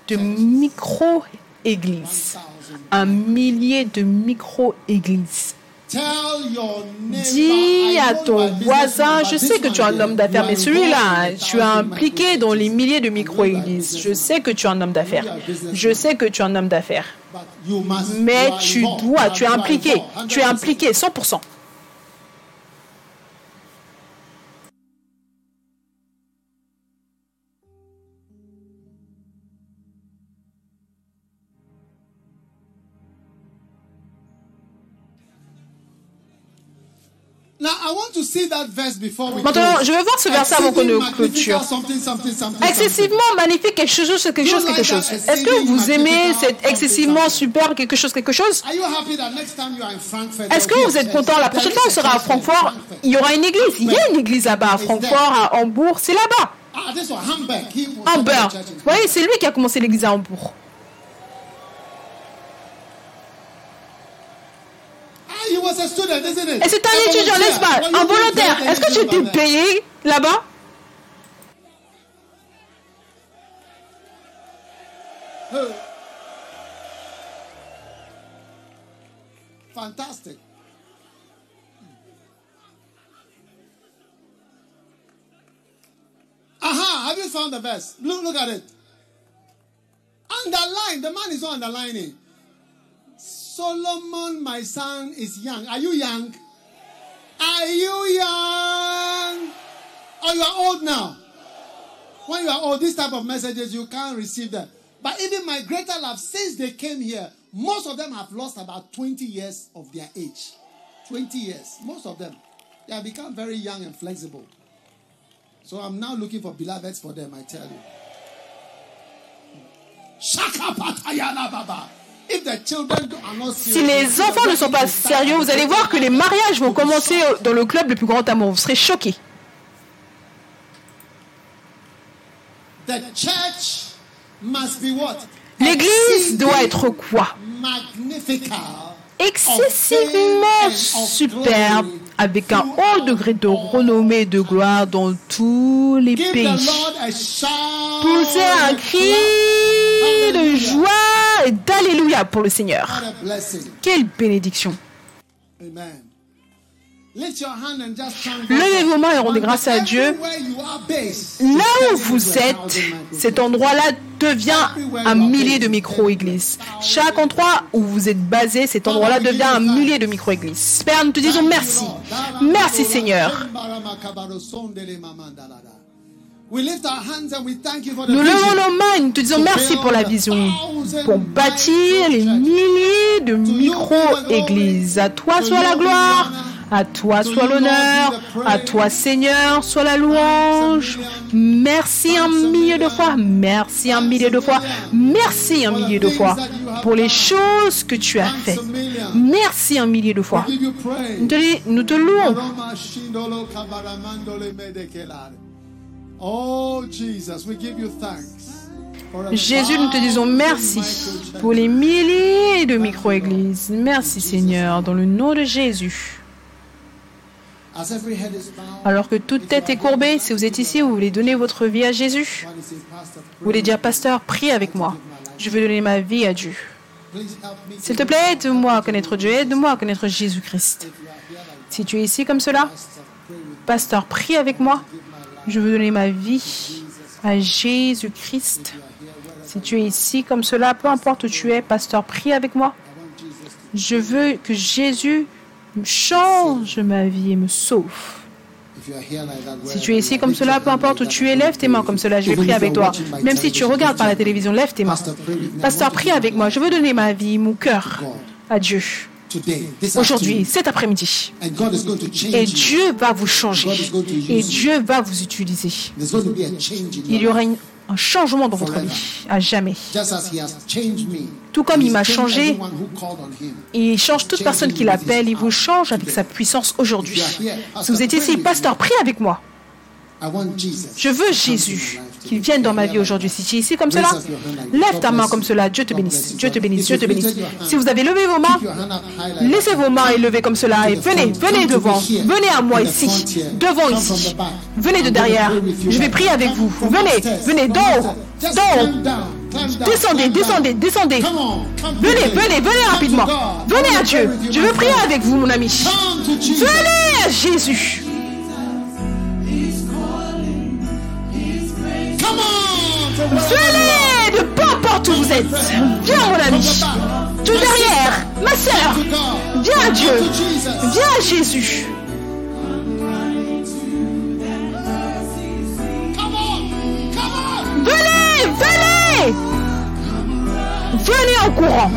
de micro-églises. 1,000. Un millier de micro-églises. Dis à ton voisin, but je sais que tu es un homme d'affaires, mais celui-là, hein, tu es 1,000 impliqué dans les milliers de micro-églises. Je sais que tu es un homme d'affaires. Je sais que tu es un homme d'affaires. Mais tu dois, tu es impliqué. Tu es 100%. impliqué, 100%. Maintenant, je veux voir ce verset avant qu'on ne clôture. Excessivement magnifique, quelque chose, quelque chose, quelque chose. Est-ce que vous aimez cet excessivement super quelque chose, quelque chose? Est-ce que vous êtes content La prochaine fois, on sera à Francfort? Il y aura une église. Il y a une église là-bas à Francfort, à Hambourg. C'est là-bas. Hamburg. Vous voyez, c'est lui qui a commencé l'église à Hambourg. Et c'est un étudiant, n'est-ce pas Un volontaire. Est-ce que tu étais payé là-bas? Fantastic. Aha, have you found the verse? Look, look at it. Underline. The man is not underlining. Solomon, my son, is young. Are you young? Are you young? Or you are old now? When you are old, this type of messages, you can't receive them. But even my greater love, since they came here, most of them have lost about 20 years of their age. 20 years. Most of them. They have become very young and flexible. So I'm now looking for beloveds for them, I tell you. Shaka patayana baba. Si les enfants ne sont pas sérieux, vous allez voir que les mariages vont commencer dans le club le plus grand amour. Vous serez choqués. L'église doit être quoi? Excessivement superbe, avec un haut degré de renommée et de gloire dans tous les pays. Poussez un cri de joie et d'alléluia pour le Seigneur. Quelle bénédiction. Levez vos mains et rendez grâce à Dieu. Là où vous êtes, cet endroit-là devient un millier de micro-églises. Chaque endroit où vous êtes basé, cet endroit-là devient un millier de micro-églises. Père, nous te disons merci. Merci Seigneur. Nous levons nos mains et nous te disons merci pour la vision, pour bâtir les milliers de micro-églises. À toi soit la gloire. À toi soit l'honneur, à toi Seigneur soit la louange. Merci un millier de fois, merci un millier de fois, merci un millier de fois pour les choses que tu as faites. Merci un millier de fois. Nous te, nous te louons. Jésus, nous te disons merci pour les milliers de micro-églises. Merci Seigneur, dans le nom de Jésus. Alors que toute tête est courbée, si vous êtes ici, vous voulez donner votre vie à Jésus, vous voulez dire, pasteur, prie avec moi. Je veux donner ma vie à Dieu. S'il te plaît, aide-moi à connaître Dieu, aide-moi à connaître Jésus-Christ. Si tu es ici comme cela, pasteur, prie avec moi. Je veux donner ma vie à Jésus-Christ. Si tu es ici comme cela, peu importe où tu es, pasteur, prie avec moi. Je veux que Jésus change ma vie et me sauve. Si tu es ici comme cela, peu importe où tu es, lève tes mains comme cela, je vais prier avec toi. Même si tu regardes par la télévision, lève tes mains. Pasteur, prie avec moi. Je veux donner ma vie, mon cœur à Dieu. Aujourd'hui, cet après-midi. Et Dieu va vous changer. Et Dieu va vous utiliser. Il y aura une un changement dans votre vie, à jamais. Tout comme il m'a changé, il change toute personne qui l'appelle, il vous change avec sa puissance aujourd'hui. Si vous êtes ici, pasteur, prie avec moi. Je veux Jésus qu'il vienne dans ma vie aujourd'hui. Si tu es ici comme cela, lève ta main comme cela. Dieu te bénisse. Dieu te bénisse. Dieu te bénisse. Si vous avez levé vos mains, laissez vos mains élevées comme cela et venez, venez devant. Venez à moi ici. Devant ici. Venez de derrière. Je vais prier avec vous. Venez, venez, d'en haut. Descendez, descendez, descendez. Venez, venez, venez rapidement. Venez à Dieu. Je veux prier avec vous, mon ami. Venez à Jésus. Venez, de peu importe où vous êtes. Viens, mon ami. Tout derrière, ma soeur. Viens à Dieu. Viens à Jésus. Venez, venez. Venez en courant.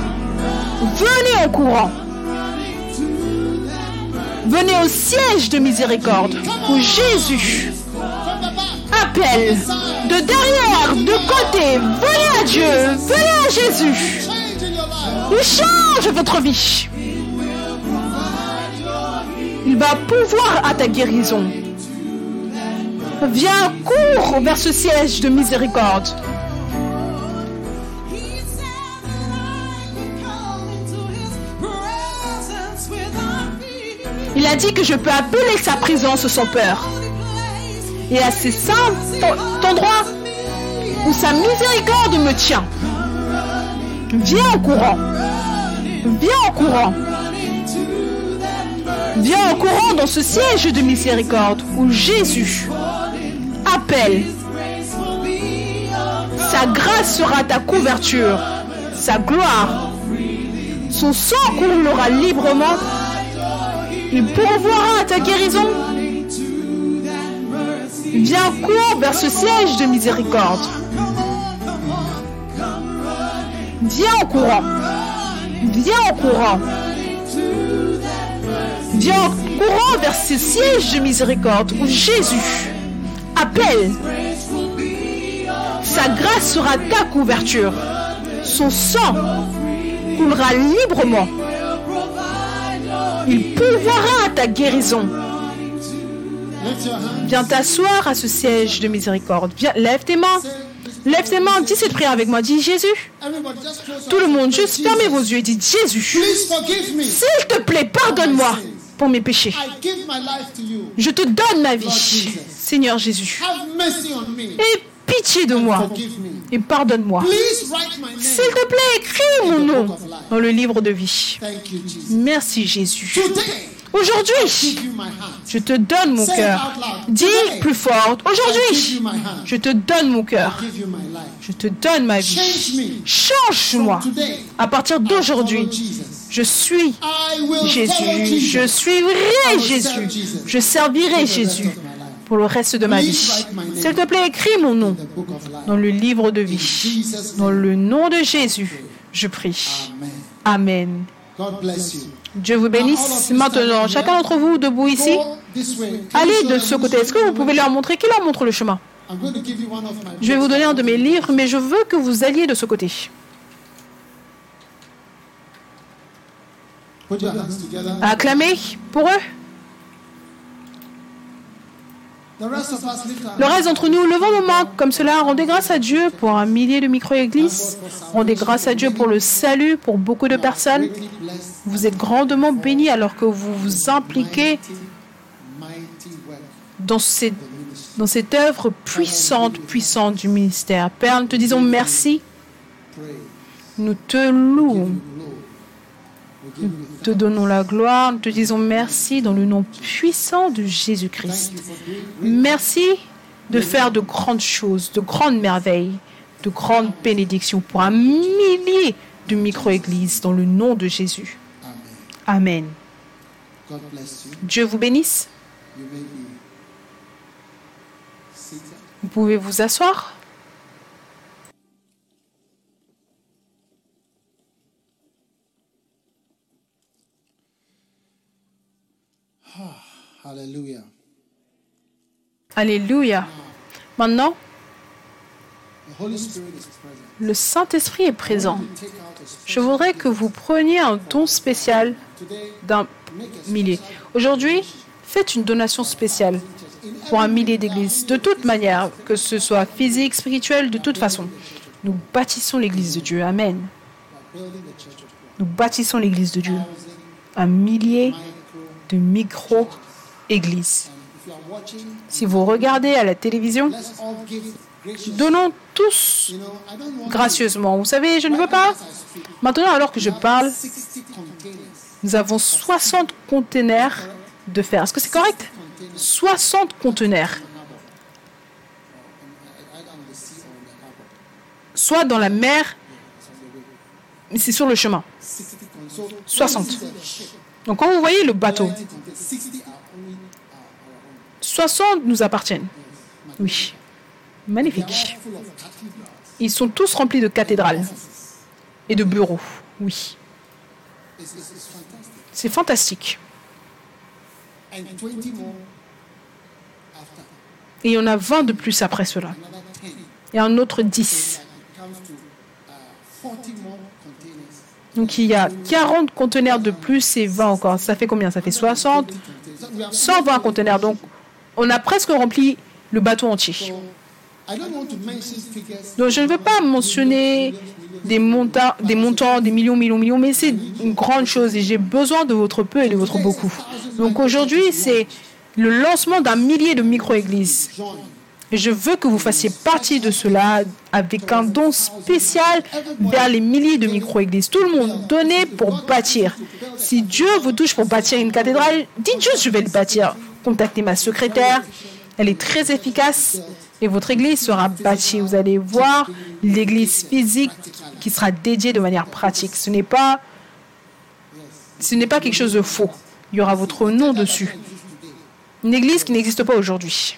Venez en courant. Venez au siège de miséricorde où Jésus de derrière, de côté. Venez à Dieu, venez à Jésus. Il change votre vie. Il va pouvoir à ta guérison. Viens, cours vers ce siège de miséricorde. Il a dit que je peux appeler sa présence sans peur. Et à ces saints endroits où sa miséricorde me tient. Viens en courant. Viens en courant. Viens en courant dans ce siège de miséricorde où Jésus appelle. Sa grâce sera ta couverture, sa gloire. Son sang coulera librement. Il pourvoira à ta guérison. Viens cours vers ce siège de miséricorde. Viens en courant. Viens en courant. Viens en courant vers ce siège de miséricorde où Jésus appelle. Sa grâce sera ta couverture. Son sang coulera librement. Il pourvoira ta guérison. Viens t'asseoir à ce siège de miséricorde. Viens, lève tes mains. Lève tes mains. Dis cette prière avec moi. Dis Jésus. Tout le monde, juste fermez vos yeux et dites Jésus. S'il te plaît, pardonne-moi pour mes péchés. Je te donne ma vie, Seigneur Jésus. Et pitié de moi et pardonne-moi. S'il te plaît, écris mon nom dans le livre de vie. Merci Jésus. Aujourd'hui, je te donne mon cœur. Dis plus fort. Aujourd'hui, je te donne mon cœur. Je te donne ma vie. Change-moi. À partir d'aujourd'hui, je suis Jésus. Je suivrai Jésus. Je servirai Jésus pour le reste de ma vie. S'il te plaît, écris mon nom dans le livre de vie. Dans le nom de Jésus, je prie. Amen. Dieu vous bénisse. Maintenant, chacun d'entre vous debout ici, allez de ce côté. Est-ce que vous pouvez leur montrer? Qui leur montre le chemin? Je vais vous donner un de mes livres, mais je veux que vous alliez de ce côté. Acclamez pour eux. Le reste d'entre nous, levons nos mains comme cela, rendez grâce à Dieu pour un millier de micro-églises, rendez grâce à Dieu pour le salut pour beaucoup de personnes. Vous êtes grandement bénis alors que vous vous impliquez dans cette, dans cette œuvre puissante, puissante du ministère. Père, nous te disons merci. Nous te louons. Te donnons la gloire, nous te disons merci dans le nom puissant de Jésus-Christ. Merci de faire de grandes choses, de grandes merveilles, de grandes bénédictions pour un millier de micro-églises dans le nom de Jésus. Amen. Dieu vous bénisse. Vous pouvez vous asseoir. Alléluia. Alléluia. Maintenant, le Saint-Esprit est présent. Je voudrais que vous preniez un don spécial d'un millier. Aujourd'hui, faites une donation spéciale pour un millier d'églises. De toute manière, que ce soit physique, spirituel, de toute façon. Nous bâtissons l'Église de Dieu. Amen. Nous bâtissons l'Église de Dieu. Un millier de micro-églises. Si vous regardez à la télévision, donnons tous gracieusement. Vous savez, je ne veux pas. Maintenant, alors que je parle, nous avons 60 conteneurs de fer. Est-ce que c'est correct? 60 conteneurs. Soit dans la mer, mais c'est sur le chemin. 60. Donc quand vous voyez le bateau, 60 nous appartiennent. Oui. Magnifique. Ils sont tous remplis de cathédrales et de bureaux. Oui. C'est fantastique. and 20 more after. Et il y en a 20 de plus après cela. Another 10. Et un autre 10. It comes to uh, 40 more containers. Donc il y a 40 conteneurs de plus et 20 encore. Ça fait combien? Ça fait 60 So we have 120 conteneurs. Donc on a presque rempli le bateau entier. Donc je ne veux pas mentionner des montants, des millions, millions, millions, mais c'est une grande chose et j'ai besoin de votre peu et de votre beaucoup. Donc aujourd'hui, c'est le lancement d'un millier de micro-églises. Je veux que vous fassiez partie de cela avec un don spécial vers les milliers de micro-églises. Tout le monde, donnez pour bâtir. Si Dieu vous touche pour bâtir une cathédrale, dites juste je vais le bâtir. Contactez ma secrétaire, elle est très efficace et votre église sera bâtie. Vous allez voir l'église physique qui sera dédiée de manière pratique. Ce n'est pas, ce n'est pas quelque chose de faux. Il y aura votre nom dessus. Une église qui n'existe pas aujourd'hui.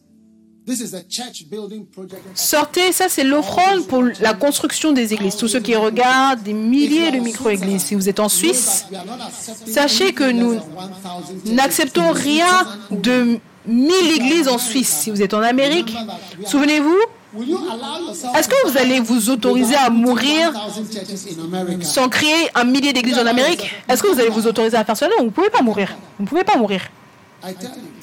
Sortez, ça c'est l'offrande pour la construction des églises. Tous ceux qui regardent des milliers de micro-églises. Si vous êtes en Suisse, sachez que nous n'acceptons rien de 1000 églises en Suisse. Si vous êtes en Amérique, souvenez-vous, est-ce que vous allez vous autoriser à mourir 1,000 churches in America? sans créer un millier d'églises en Amérique? Est-ce que vous allez vous autoriser à faire cela? Non, vous ne pouvez pas mourir. Vous ne pouvez pas mourir.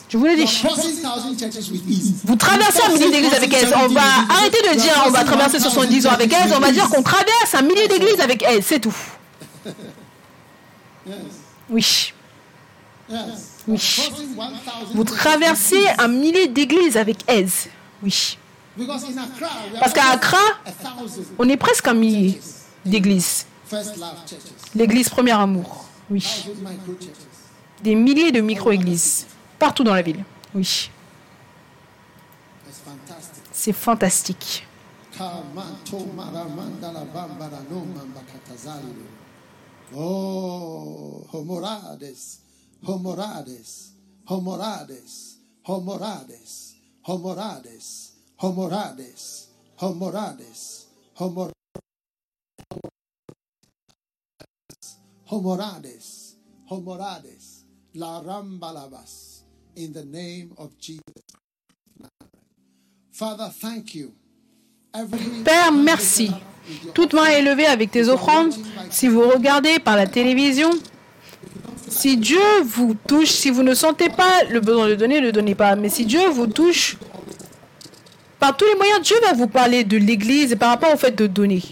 Je vous l'ai dit. Crossing 1,000 churches with ease. Vous traversez un millier d'églises avec aise. On va arrêter de dire on va traverser 70 ans avec aise. On va dire qu'on traverse un millier d'églises avec aise. C'est tout. Oui. Oui. Crossing 1,000 Vous traversez un millier d'églises avec aise. Oui. Parce qu'à Accra, on est presque un millier d'églises. L'église Premier Amour. Oui. Des milliers de micro-églises. Partout dans la ville. Oui. C'est fantastique. Oh, homorades, homorades, homorades, homorades, homorades, homorades, homorades, homor- homorades, homorades, la rambalabas, in the name of Jesus. Father, thank you. Père, merci. Toute main est levée avec tes offrandes. Si vous regardez par la télévision, si Dieu vous touche, si vous ne sentez pas le besoin de donner, ne donnez pas. Mais si Dieu vous touche, par tous les moyens, Dieu va vous parler de l'Église et par rapport au fait de donner.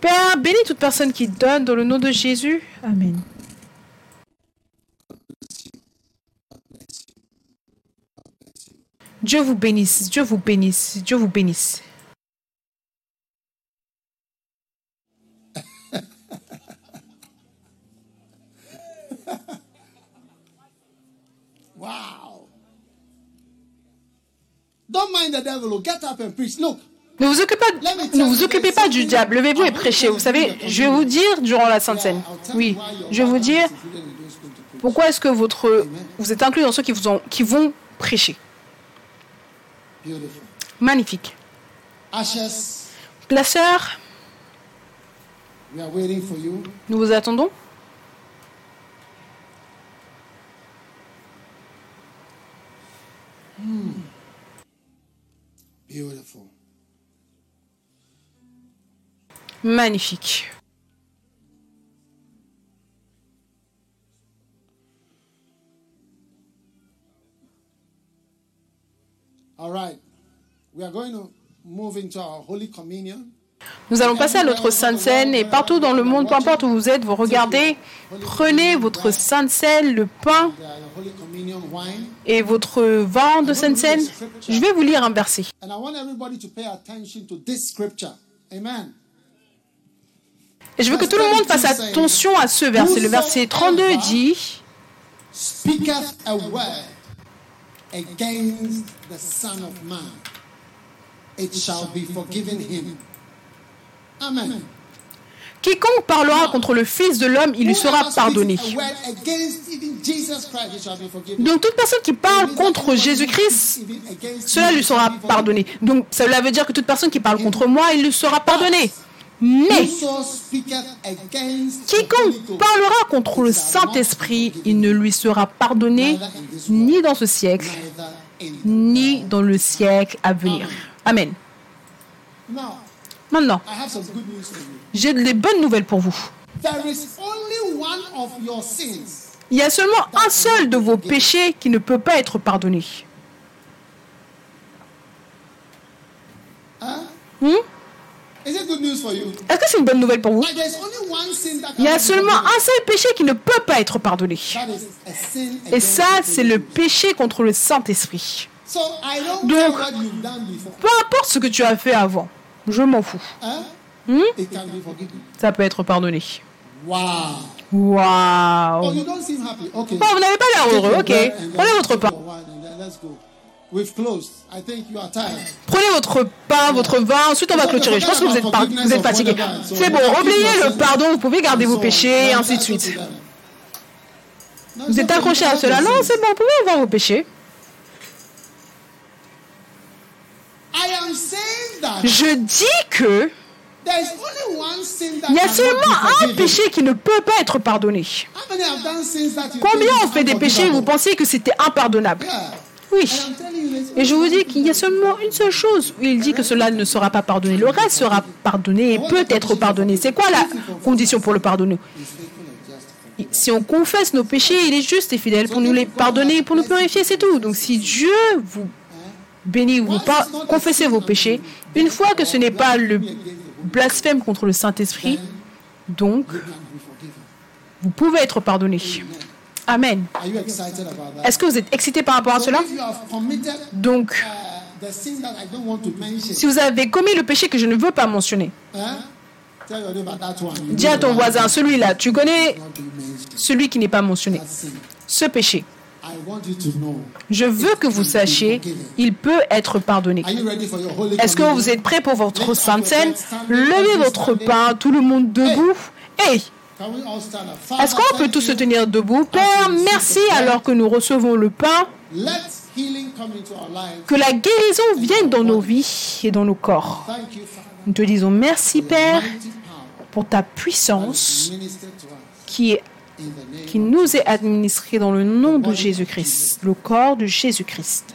Père, bénis toute personne qui donne dans le nom de Jésus. Amen. Dieu vous bénisse, Dieu vous bénisse, Dieu vous bénisse. Wow. Don't mind the devil. Get up and preach. Look, Ne vous occupez pas, ne vous occupez pas du diable. Levez-vous et prêchez. Vous savez, je vais vous dire durant la Sainte Seine. Oui, je vais vous dire pourquoi est-ce que votre, vous êtes inclus dans ceux qui, vous ont, qui vont prêcher. Magnifique. For you. nous vous attendons. Beautiful. Magnifique. All right. We are going to move into our Holy Communion. Nous allons passer à notre Sainte Seine et partout dans le monde, peu importe où vous êtes, vous regardez, prenez votre Sainte Seine, le pain et votre vin de Sainte Seine. Je vais vous lire un verset I want everybody to pay attention to this scripture. Amen. Et je veux que tout le monde fasse attention à ce verset. Le verset 32 dit Speaketh a word against the Son of Man, it shall be forgiven him. Amen. Quiconque parlera contre le Fils de l'homme, il lui sera pardonné. Donc toute personne qui parle contre Jésus-Christ, cela lui sera pardonné. Donc cela veut dire que toute personne qui parle contre moi, il lui sera pardonné. Mais quiconque parlera contre le Saint-Esprit, il ne lui sera pardonné ni dans ce siècle, ni dans le siècle à venir. Amen. Maintenant, j'ai des bonnes nouvelles pour vous. Il y a seulement un seul de vos péchés qui ne peut pas être pardonné. Hmm? Est-ce que c'est une bonne nouvelle pour vous? Il y a seulement un seul péché qui ne peut pas être pardonné. Et ça, c'est le péché contre le Saint-Esprit. Donc, peu importe ce que tu as fait avant, je m'en fous. Hmm? Ça peut être pardonné. Wow. Wow. Oh, vous n'avez pas l'air heureux. Ok. Prenez votre pain. Let's go. We've closed. I think you are tired. Prenez votre pain, votre vin. Ensuite, on va clôturer. Je pense que vous êtes, par- vous êtes fatigué. C'est bon. Oubliez le pardon. Vous pouvez garder vos péchés, et ainsi de suite. Vous êtes accroché à cela Non, c'est bon. Vous pouvez avoir vos péchés. I am saying that Je dis que there is only one sin that il y a seulement un péché qui ne peut pas être pardonné. Combien ont fait des péchés et vous pensiez que c'était impardonnable? Oui. Et je vous dis qu'il y a seulement une seule chose où il dit que cela ne sera pas pardonné. Le reste sera pardonné et peut être pardonné. C'est quoi la condition pour le pardonner? Si on confesse nos péchés, il est juste et fidèle pour nous les pardonner, pour nous purifier, c'est tout. Donc si Dieu vous bénit, vous par- confessez vos péchés, une fois que ce n'est pas le blasphème contre le Saint-Esprit, donc vous pouvez être pardonné. Amen. Est-ce que vous êtes excité par rapport à cela? Donc, uh, si vous avez commis le péché que je ne veux pas mentionner, dis à ton voisin, celui-là, tu connais celui qui n'est pas mentionné, ce péché. Je veux que vous sachiez, il peut être pardonné. Est-ce que vous êtes prêts pour votre sainte scène? Levez votre pain, tout le monde debout. Hey, Est-ce qu'on peut tous se tenir debout? Père, merci alors que nous recevons le pain, que la guérison vienne dans nos vies et dans nos corps. Nous te disons merci Père pour ta puissance qui est qui nous est administré dans le nom de Jésus-Christ, le corps de Jésus-Christ.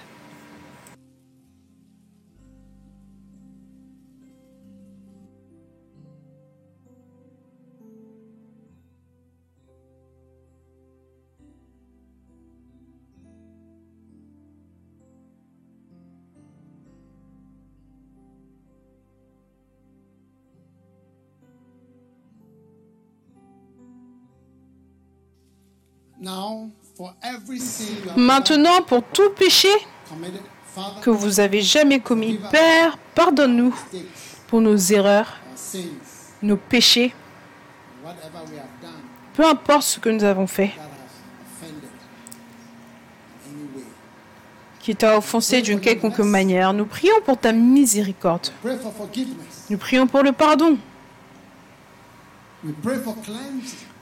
Maintenant, pour tout péché que vous avez jamais commis, Père, pardonne-nous pour nos erreurs, nos péchés, peu importe ce que nous avons fait, qui t'a offensé d'une quelconque manière. Nous prions pour ta miséricorde. Nous prions pour le pardon.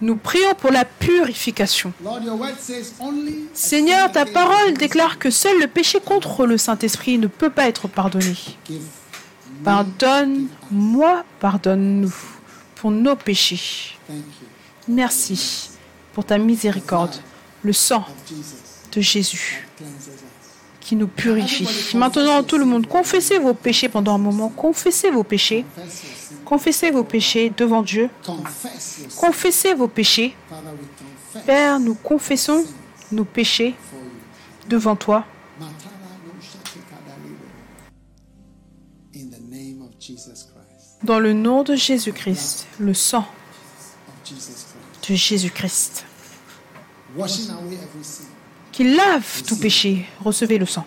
Nous prions pour la purification. Seigneur, ta parole déclare que seul le péché contre le Saint-Esprit ne peut pas être pardonné. Pardonne-moi, pardonne-nous pour nos péchés. Merci pour ta miséricorde, le sang de Jésus. Qui nous purifie. Maintenant, tout le monde, confessez vos péchés pendant un moment. Confessez vos péchés. Confessez vos péchés devant Dieu. Confessez vos péchés. Père, nous confessons nos péchés devant toi. Dans le nom de Jésus-Christ, le sang de Jésus-Christ, lave tout péché. Recevez le sang.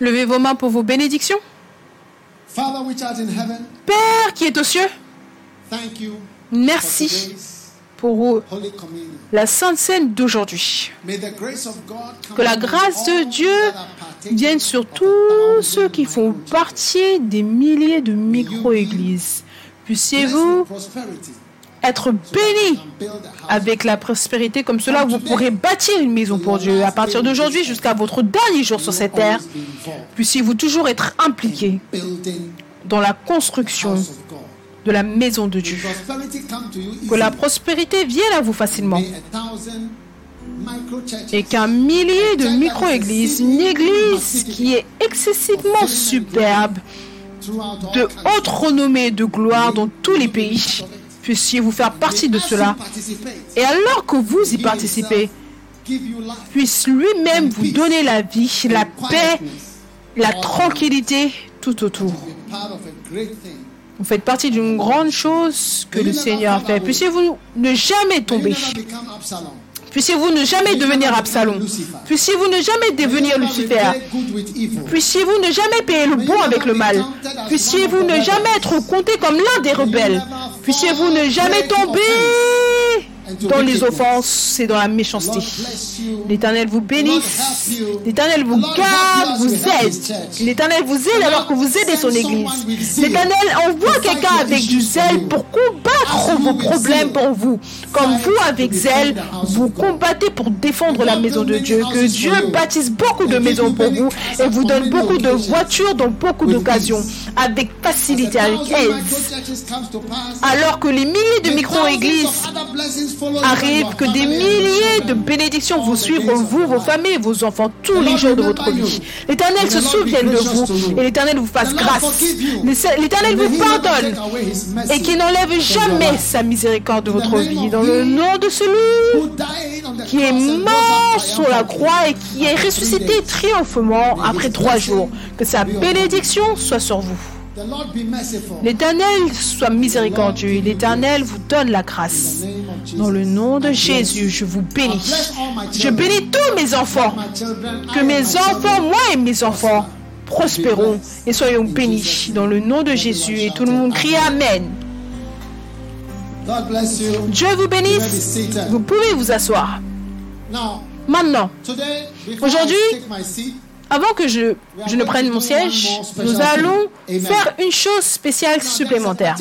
Levez vos mains pour vos bénédictions. Père qui est aux cieux, merci pour la Sainte Seine d'aujourd'hui. May the grace of God come Que la grâce de Dieu vienne sur tous ceux qui font partie des milliers de micro-églises. Puissiez-vous être house. avec la prospérité comme cela, vous pourrez bâtir une maison pour Dieu. À partir d'aujourd'hui jusqu'à votre dernier jour sur cette terre, puissiez-vous toujours être impliqués building dans la construction. De la maison de Dieu. Que la prospérité vienne à vous facilement. Et qu'un millier de micro-églises, une église qui est excessivement superbe, de haute renommée, de gloire dans tous les pays, puissiez vous faire partie de cela. Et alors que vous y participez, puisse lui-même vous donner la vie, la paix, la tranquillité tout autour. Vous faites partie d'une grande chose que le Seigneur fait. Puissiez-vous ne jamais tomber. Puissiez-vous ne jamais devenir Absalom. Puissiez-vous ne jamais devenir Lucifer. Puissiez-vous ne jamais payer le bon avec le mal. Puissiez-vous ne jamais être compté comme l'un des rebelles. Puissiez-vous ne jamais tomber dans les offenses et dans la méchanceté. L'Éternel vous bénisse. L'Éternel vous garde, vous aide. L'Éternel vous aide alors que vous aidez son Église. L'Éternel envoie quelqu'un avec du zèle pour combattre vos problèmes pour vous. Comme vous, avec zèle, vous combattez pour défendre la maison de Dieu. Que Dieu bâtisse beaucoup de maisons pour vous et vous donne beaucoup de voitures dans beaucoup d'occasions, avec facilité, avec aise. Alors que les milliers de micro-églises arrive, que des milliers de bénédictions vous suivront, vous, vos familles vos enfants, tous les jours de votre vie. L'Éternel se souvienne de vous et l'Éternel vous fasse grâce. L'Éternel vous pardonne et qu'il n'enlève jamais sa miséricorde de votre vie. Dans le nom de celui qui est mort sur la croix et qui est ressuscité triomphalement après trois jours. Que sa bénédiction soit sur vous. L'Éternel soit miséricordieux et l'Éternel vous donne la grâce. Dans le nom de Jésus, je vous bénis. Je bénis tous mes enfants. Que mes enfants, moi et mes enfants, prospérons et soyons bénis dans le nom de Jésus. Et tout le monde crie Amen. Dieu vous bénisse. Vous pouvez vous asseoir. Maintenant, Aujourd'hui, Avant que je, ne prenne mon siège, nous allons faire une chose spéciale supplémentaire.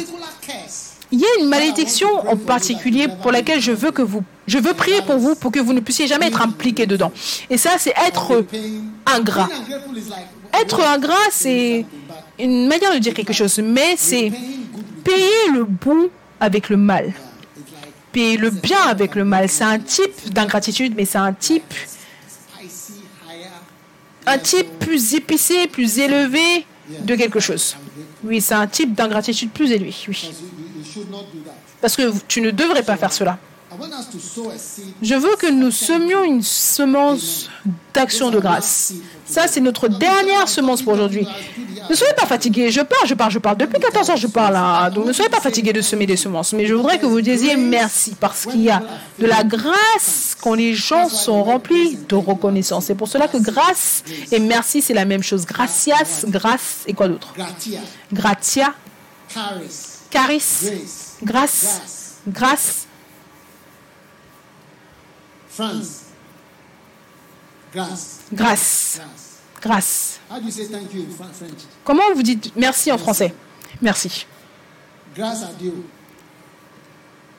Il y a une malédiction en particulier pour laquelle je veux que vous, je veux prier pour vous pour que vous ne puissiez jamais être impliqué dedans. Et ça, c'est être ingrat. Être ingrat, c'est une manière de dire quelque chose, mais c'est payer le bon avec le mal. Payer le bien avec le mal. C'est un type d'ingratitude, mais c'est un type. Un type plus épicé, plus élevé de quelque chose. Oui, c'est un type d'ingratitude plus élevé, oui. Parce que tu ne devrais pas faire cela. Je veux que nous semions une semence d'action de grâce. Ça, c'est notre dernière semence pour aujourd'hui. Ne soyez pas fatigués. Je parle, je parle, je parle. Depuis 14 ans, je parle. hein. Donc, ne soyez pas fatigués de semer des semences. Mais je voudrais que vous disiez merci parce qu'il y a de la grâce quand les gens sont remplis de reconnaissance. C'est pour cela que grâce et merci, c'est la même chose. Gracias, grâce et quoi d'autre? Gratia, charis, grâce, grâce, France, grâce, grâce. How do you say thank you in Fran- French? Comment vous dites merci en français? Merci. Grâce à Dieu.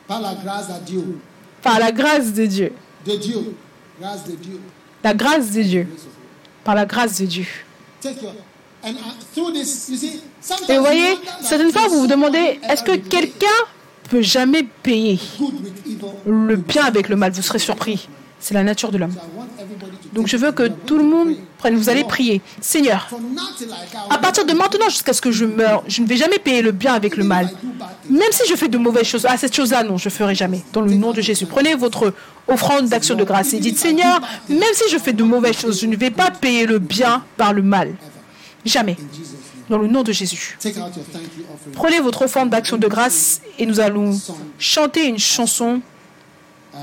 Par la grâce à Dieu. Par la grâce de Dieu. De Dieu. Grâce de Dieu. La grâce de Dieu. Par la grâce de Dieu. Take your and uh, Et vous voyez, certaines fois, vous vous demandez, est-ce que quelqu'un peut jamais payer le bien avec le mal Vous serez surpris. C'est la nature de l'homme. Donc je veux que tout le monde prenne, vous allez prier. Seigneur, à partir de maintenant jusqu'à ce que je meure, je ne vais jamais payer le bien avec le mal. Même si je fais de mauvaises choses, ah cette chose-là, non, je ferai jamais. Dans le nom de Jésus, prenez votre offrande d'action de grâce et dites Seigneur, même si je fais de mauvaises choses, je ne vais pas payer le bien par le mal. Jamais. Dans le nom de Jésus. Prenez votre offrande d'action de grâce et nous allons chanter une chanson. Um,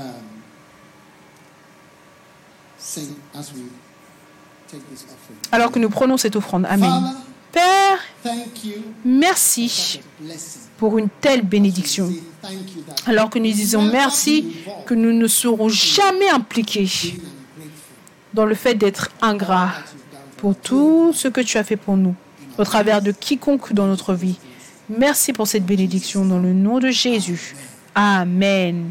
alors que nous prenons cette offrande. Amen. Père, merci pour une telle bénédiction. Alors que nous disons merci, que nous ne serons jamais impliqués dans le fait d'être ingrats pour tout ce que tu as fait pour nous, au travers de quiconque dans notre vie. Merci pour cette bénédiction dans le nom de Jésus. Amen.